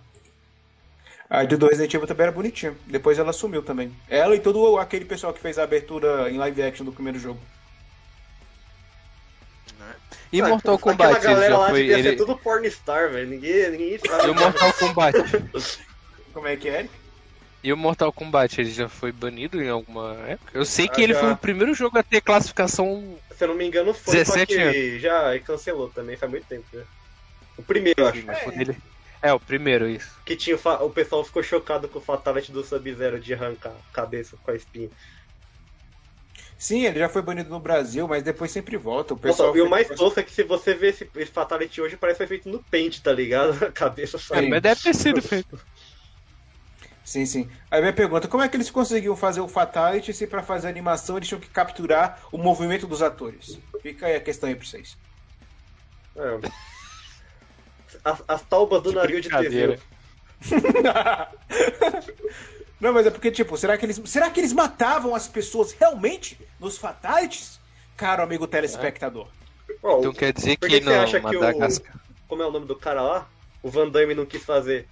A Gil do Resident Evil também era bonitinha. Depois ela sumiu também. Ela e todo aquele pessoal que fez a abertura em live action do primeiro jogo. E Ah, Mortal aquela Kombat, ele galera já lá foi. devia ser Ele... tudo pornstar, velho. Ninguém, ninguém E sabe. o Mortal Kombat? Como é que é? E o Mortal Kombat, ele já foi banido em alguma época? Eu sei que Ah, ele já. foi o primeiro jogo a ter classificação. Se eu não me engano, foi, só 17 que já cancelou também, faz muito tempo já. O primeiro, eu acho. né, quando ele- É, o primeiro, isso. Que tinha o, fa- o pessoal ficou chocado com o Fatality do Sub-Zero de arrancar a cabeça com a espinha. Sim, ele já foi banido no Brasil, mas depois sempre volta. O Nossa, pessoal e o mais tosco é que se você ver esse, esse Fatality hoje, parece que foi feito no Paint, tá ligado? A cabeça É, saindo. mas deve ter sido feito. Sim, sim. Aí minha pergunta, como é que eles conseguiam fazer o Fatality se pra fazer a animação eles tinham que capturar o movimento dos atores? Fica aí a questão aí pra vocês. É. As, as taubas do navio de brincadeira. Não, mas é porque, tipo, será que eles. Será que eles matavam as pessoas realmente nos Fatalities? Caro amigo telespectador. Ó, Então quer dizer por que que você acha não, que o- Madagascar. Como é o nome do cara lá? O Van Damme não quis fazer.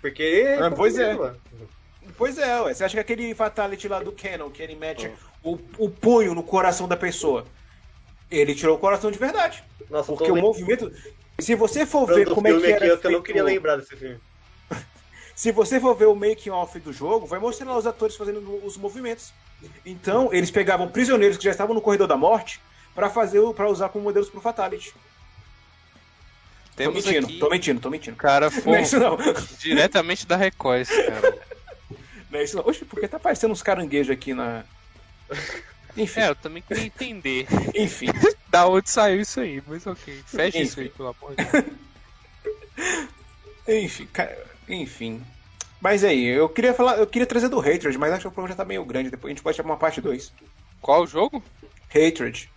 Porque. Ah, pois é. mano. Pois é, ué. Você acha que aquele Fatality lá do Canon, que ele mete o, o punho no coração da pessoa, ele tirou o coração de verdade. Nossa, Porque o movimento. Se você for ver lembrando como é que aqui, era. eu que eu não feito- queria lembrar desse filme. Se você for ver o making off do jogo, vai mostrar lá os atores fazendo os movimentos. Então, eles pegavam prisioneiros que já estavam no corredor da morte pra fazer para usar como modelos pro Fatality. Tô Temos mentindo, aqui tô mentindo, tô mentindo. o cara Não foi é isso não. diretamente da Record, esse cara. Não é isso não. Oxe, porque tá parecendo uns caranguejos aqui na. Enfim, É, eu também queria entender enfim. da onde saiu isso aí, mas ok. Fecha isso aí, Enfim. pelo amor de Deus. Enfim, ca- enfim. Mas aí, eu queria falar, eu queria trazer do Hatred, mas acho que o programa já tá meio grande, depois a gente pode chamar uma parte 2. Qual o jogo? Hatred.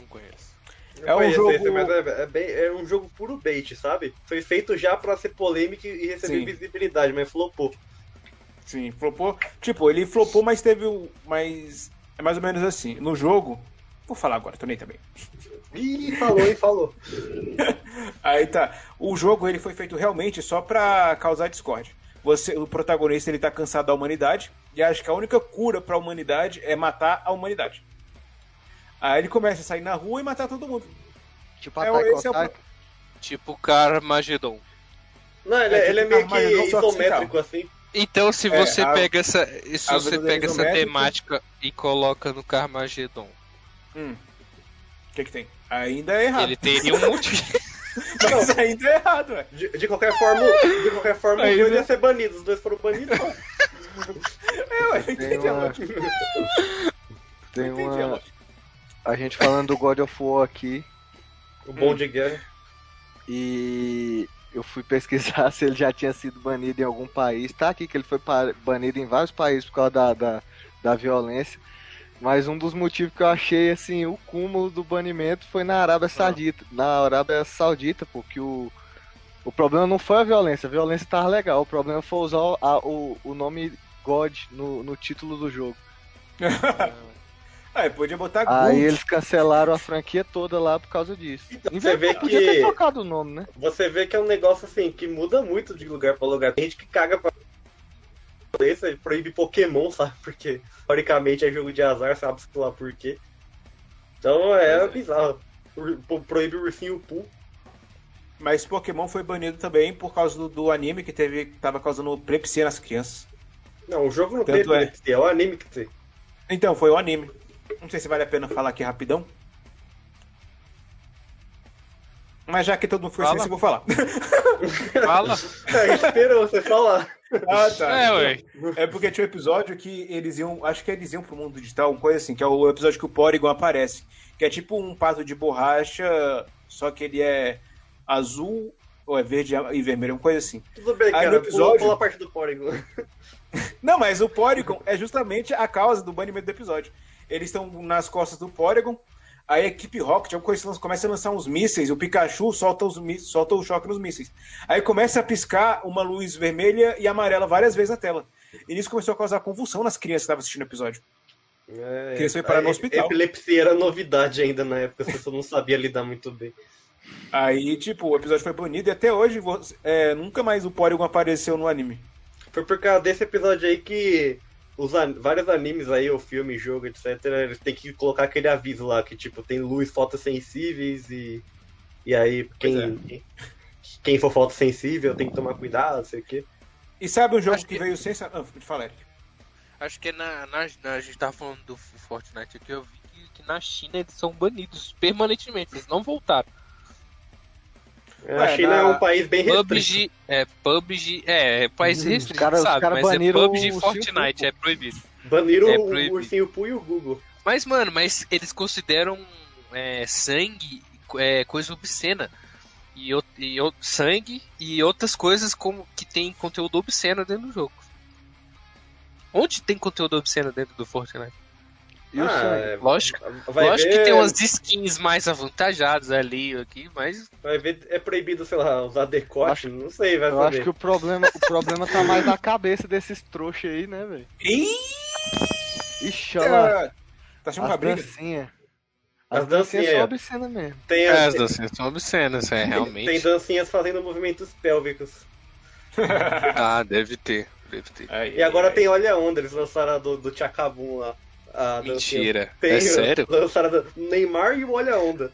Não conheço. É um Conheço jogo- esse, mas é, é bem- é um jogo puro bait, sabe? Foi feito já pra ser polêmico e receber Sim. visibilidade, mas flopou. Sim, flopou. Tipo, ele flopou, mas teve o. Mas. É mais ou menos assim. No jogo. Vou falar agora, tô nem também. Ih, falou, hein, falou. Aí tá. O jogo ele foi feito realmente só pra causar discórdia. Você, o protagonista ele tá cansado da humanidade e acha que a única cura pra humanidade é matar a humanidade. Aí ele começa a sair na rua e matar todo mundo. Tipo É, Attack esse é o. Tipo Carmageddon. Não, ele, É, ele é tipo meio que isométrico, assim. Então, se É, você a- pega essa, se a você pega essa temática e coloca no Carmageddon, Hum. O que que tem? Ainda é errado. ele teria um motivo. Mas ainda é errado, ué. De, de qualquer forma, de qualquer forma, Aí, os dois iam ser banidos. Os dois foram banidos. É, ué, entendi a uma- lógica. Tem Entendi a uma... A gente falando do God of War aqui O bom de guerra. e eu fui pesquisar se ele já tinha sido banido em algum país. Tá aqui que ele foi banido em vários países por causa da, da, da violência. Mas um dos motivos que eu achei assim, o cúmulo do banimento foi na Arábia Saudita. Na Arábia Saudita, porque o, o problema não foi a violência, a violência tava legal. O problema foi usar o- a- o, o nome God no, no título do jogo. Ah, podia botar Aí eles cancelaram a franquia toda lá por causa disso. Em você vê podia ter que- trocado o nome, né? Você vê que é um negócio assim que muda muito de lugar pra lugar. Tem gente que caga pra violência e proíbe Pokémon, sabe? Porque teoricamente é jogo de azar, sabe-se lá por quê. Então é, bizarro. Ur- pro- Proíbe o ursinho Poo. Mas Pokémon foi banido também por causa do, do anime que teve, que tava causando epilepsia nas crianças. Não, o jogo não Tanto teve é. epilepsia, é o anime que tem. Então, foi o anime. Não sei se vale a pena falar aqui rapidão. Mas já que todo mundo foi Fala. vou falar. Fala. É, esperou você falar. ah, tá. É, ué. É porque tinha um episódio que eles iam. Acho que eles iam pro mundo digital, uma coisa assim, que é o episódio que o Porygon aparece. Que é tipo um pato de borracha, só que ele é azul, ou é verde e vermelho, uma coisa assim. Tudo bem, Aí cara. no episódio- Pula, pula a parte do Porygon. Não, mas o Porygon é justamente a causa do banimento do episódio. Eles estão nas costas do Porygon, a equipe Rocket começa a lançar uns mísseis, o Pikachu solta, os, solta o choque nos mísseis. Aí começa a piscar uma luz vermelha e amarela várias vezes na tela. E isso começou a causar convulsão nas crianças que estavam assistindo o episódio. É, eles foi parar no a- hospital. Epilepsia era novidade ainda na época, as pessoas não sabiam lidar muito bem. Aí, tipo, o episódio foi banido e até hoje é, nunca mais o Porygon apareceu no anime. Foi por causa desse episódio aí que os an- vários animes aí, o filme, jogo, etc., eles têm que colocar aquele aviso lá, que tipo, tem luz fotossensíveis e. E aí, quem, quem for fotossensível tem que tomar cuidado, não sei o quê. E sabe um jogo que, que- veio sem. Ah, fala, Eric. Acho que na, na, na- a gente tava falando do Fortnite aqui, eu vi que, que na China eles são banidos permanentemente, eles não voltaram. A Ué, China na- é um país bem restrito. PUBG, é, PUBG, é, é país Os restrito, cara- os sabe? cara Mas é PUBG e o Fortnite, é proibido. Baniram É o proibido. Ursinho Poo e o Google. Mas, mano, mas eles consideram é, sangue é, coisa obscena. E, o- e o- sangue e outras coisas como que tem conteúdo obsceno dentro do jogo. Onde tem conteúdo obsceno dentro do Fortnite? E o Ah, sangue? é, Lógico, vai lógico ver, que tem umas skins mais avantajadas ali aqui, mas Vai ver, é proibido, sei lá, usar decote, não sei, vai Eu saber. acho que o problema, o problema tá mais na cabeça desses trouxas aí, né, velho? Ih! Ixi, olha lá. Tá achando uma As briga? As As dancinhas dancinhas, são obscenas mesmo. Tem, é, as tem, dancinhas são obscenas, é, tem realmente. dancinhas fazendo movimentos pélvicos. Ah, deve ter, deve ter. Aí, E agora aí. tem Olha Onda, eles lançaram a do, do Tchacabum lá. A. Mentira, Tem, é sério? Lançaram Neymar e o Olha Onda.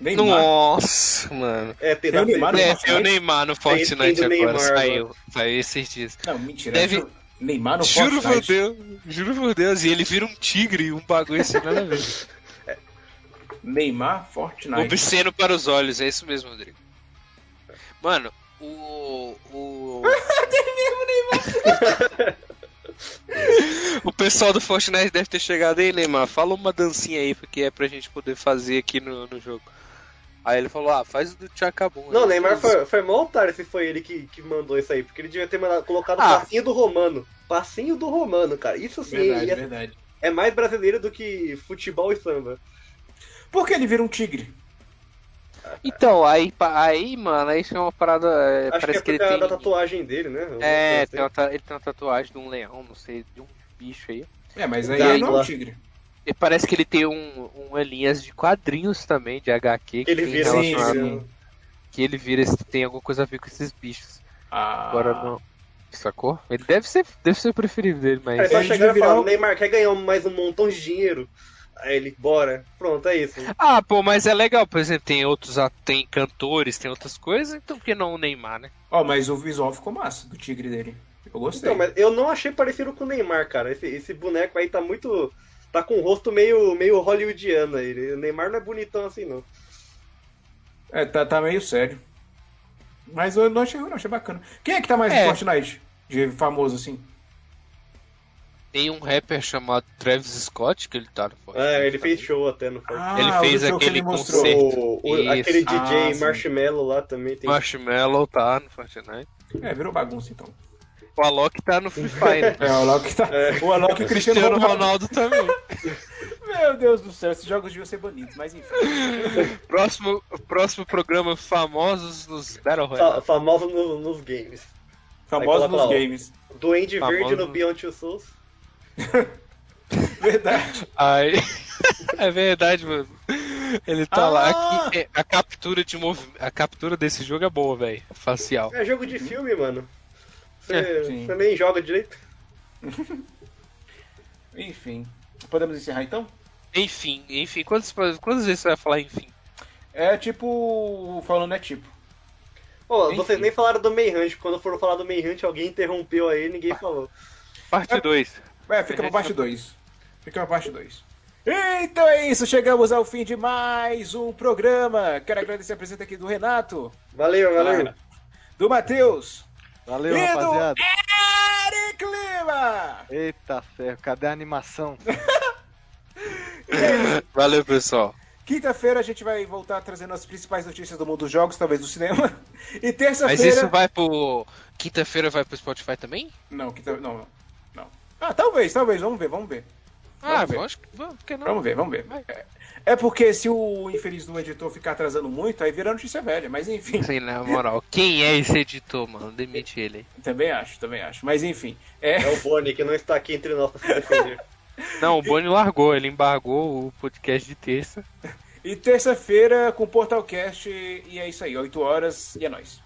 Neymar. Nossa, mano. É, tem, Tem o Neymar no É, Fortnite? tem o Neymar no Tem- tem Fortnite do agora, Neymar saiu, saiu esses dias. Não, mentira. Deve- Ju- Neymar no Juro por Fortnite. Deus, juro por Deus, e ele vira um tigre, um bagulho assim, nada a ver. Neymar Fortnite. Obsceno para os olhos, é isso mesmo, Rodrigo. Mano, o. O. o pessoal do Fortnite deve ter chegado aí, Neymar. Fala uma dancinha aí que é pra gente poder fazer aqui no, no jogo. Aí ele falou: Ah, faz o do Tchacabum. Não, Neymar foi, foi mó otário se foi ele que, que mandou isso aí, porque ele devia ter mandado, colocado o Ah. passinho do Romano. Passinho do Romano, cara. Isso sim Verdade, é, verdade. é mais brasileiro do que futebol e samba. Por que ele vira um tigre? Então, aí, aí, mano, aí isso é uma parada. é, Acho parece que é que, ele tem. da tatuagem dele, né? É, tem uma assim. ta- ele tem uma tatuagem de um leão, não sei, de um bicho aí. É, mas aí ele não é um tigre. E parece que ele tem um, uma linhas de quadrinhos também, de HQ, que Ele vira Sim, sim. que ele vira, esse- tem alguma coisa a ver com esses bichos. Ah, Agora não. Sacou? Ele deve ser, deve ser o preferido dele, mas. Aí só Ele chegaram e virar um- Neymar, quer ganhar mais um montão de dinheiro? Aí ele, bora. Pronto, é isso. Ah, pô, mas é legal, por exemplo, tem outros, tem cantores, tem outras coisas, então por que não o Neymar, né? Ó, mas o visual ficou massa do tigre dele. Eu gostei. Então, mas eu não achei parecido com o Neymar, cara. Esse, esse boneco aí tá muito. Tá com o rosto meio, meio hollywoodiano aí. O Neymar não é bonitão assim, não. É, tá, tá meio sério. Mas eu não achei ruim, não, achei bacana. Quem é que tá mais É. no Fortnite? De famoso assim? Tem um rapper chamado Travis Scott, que ele tá no Fortnite. É, ele fez show até no Fortnite. Ele Ah, fez show que aquele ele mostrou. concerto. O, o- aquele Ah, DJ sim. Marshmallow lá também tem. Marshmallow tá no Fortnite. É, virou bagunça então. O Alok tá no Free Fire. É, o Alok tá. O Alok e o Cristiano Cristiano Ronaldo. Ronaldo também. Meu Deus do céu, esses jogos deviam ser banidos, mas enfim. Próximo, próximo programa Famosos nos Battle Fa Royale. famoso no- nos games. Famosos nos lá, games. Duende Famoso Verde no no- Beyond Two Souls. Verdade. Aí... é verdade, mano. Ele tá Ah! lá. Aqui, é, a captura de mov... a captura desse jogo é boa, velho. Facial. É jogo de filme, mano. É, Você, sim. você nem joga direito. Enfim. Podemos encerrar então? Enfim, enfim, quantas, quantas vezes você vai falar enfim? É tipo. Falando é tipo. Ô, Enfim. vocês nem falaram do Manhunt. Quando foram falar do Manhunt, alguém interrompeu aí ninguém falou. Parte 2. É, fica pra parte 2. Fica pra parte 2. Então é isso, chegamos ao fim de mais um programa. Quero agradecer a presença aqui do Renato, Valeu, valeu. do Matheus Valeu, e rapaziada. do Eric Lima. Eita ferro, cadê a animação? Valeu, pessoal. Quinta-feira a gente vai voltar trazendo as principais notícias do mundo dos jogos, talvez do cinema. E Mas terça-feira. isso vai pro. Quinta-feira vai pro Spotify também? Não, quinta... não, não. Ah, talvez, talvez, vamos ver, vamos ver. Ah, ver. acho que. Vamos, não? Vamos ver, vamos ver. É, é porque se o infeliz do editor ficar atrasando muito, aí vira notícia velha, mas enfim. Sim, na moral. Quem é esse editor, mano? Demite ele. Também acho, também acho. Mas enfim. É, É o Bonnie que não está aqui entre nós pra se defender. Não, o Boni largou, ele embargou o podcast de terça. e terça-feira com o Portalcast. E é isso aí, 8 horas e é nóis.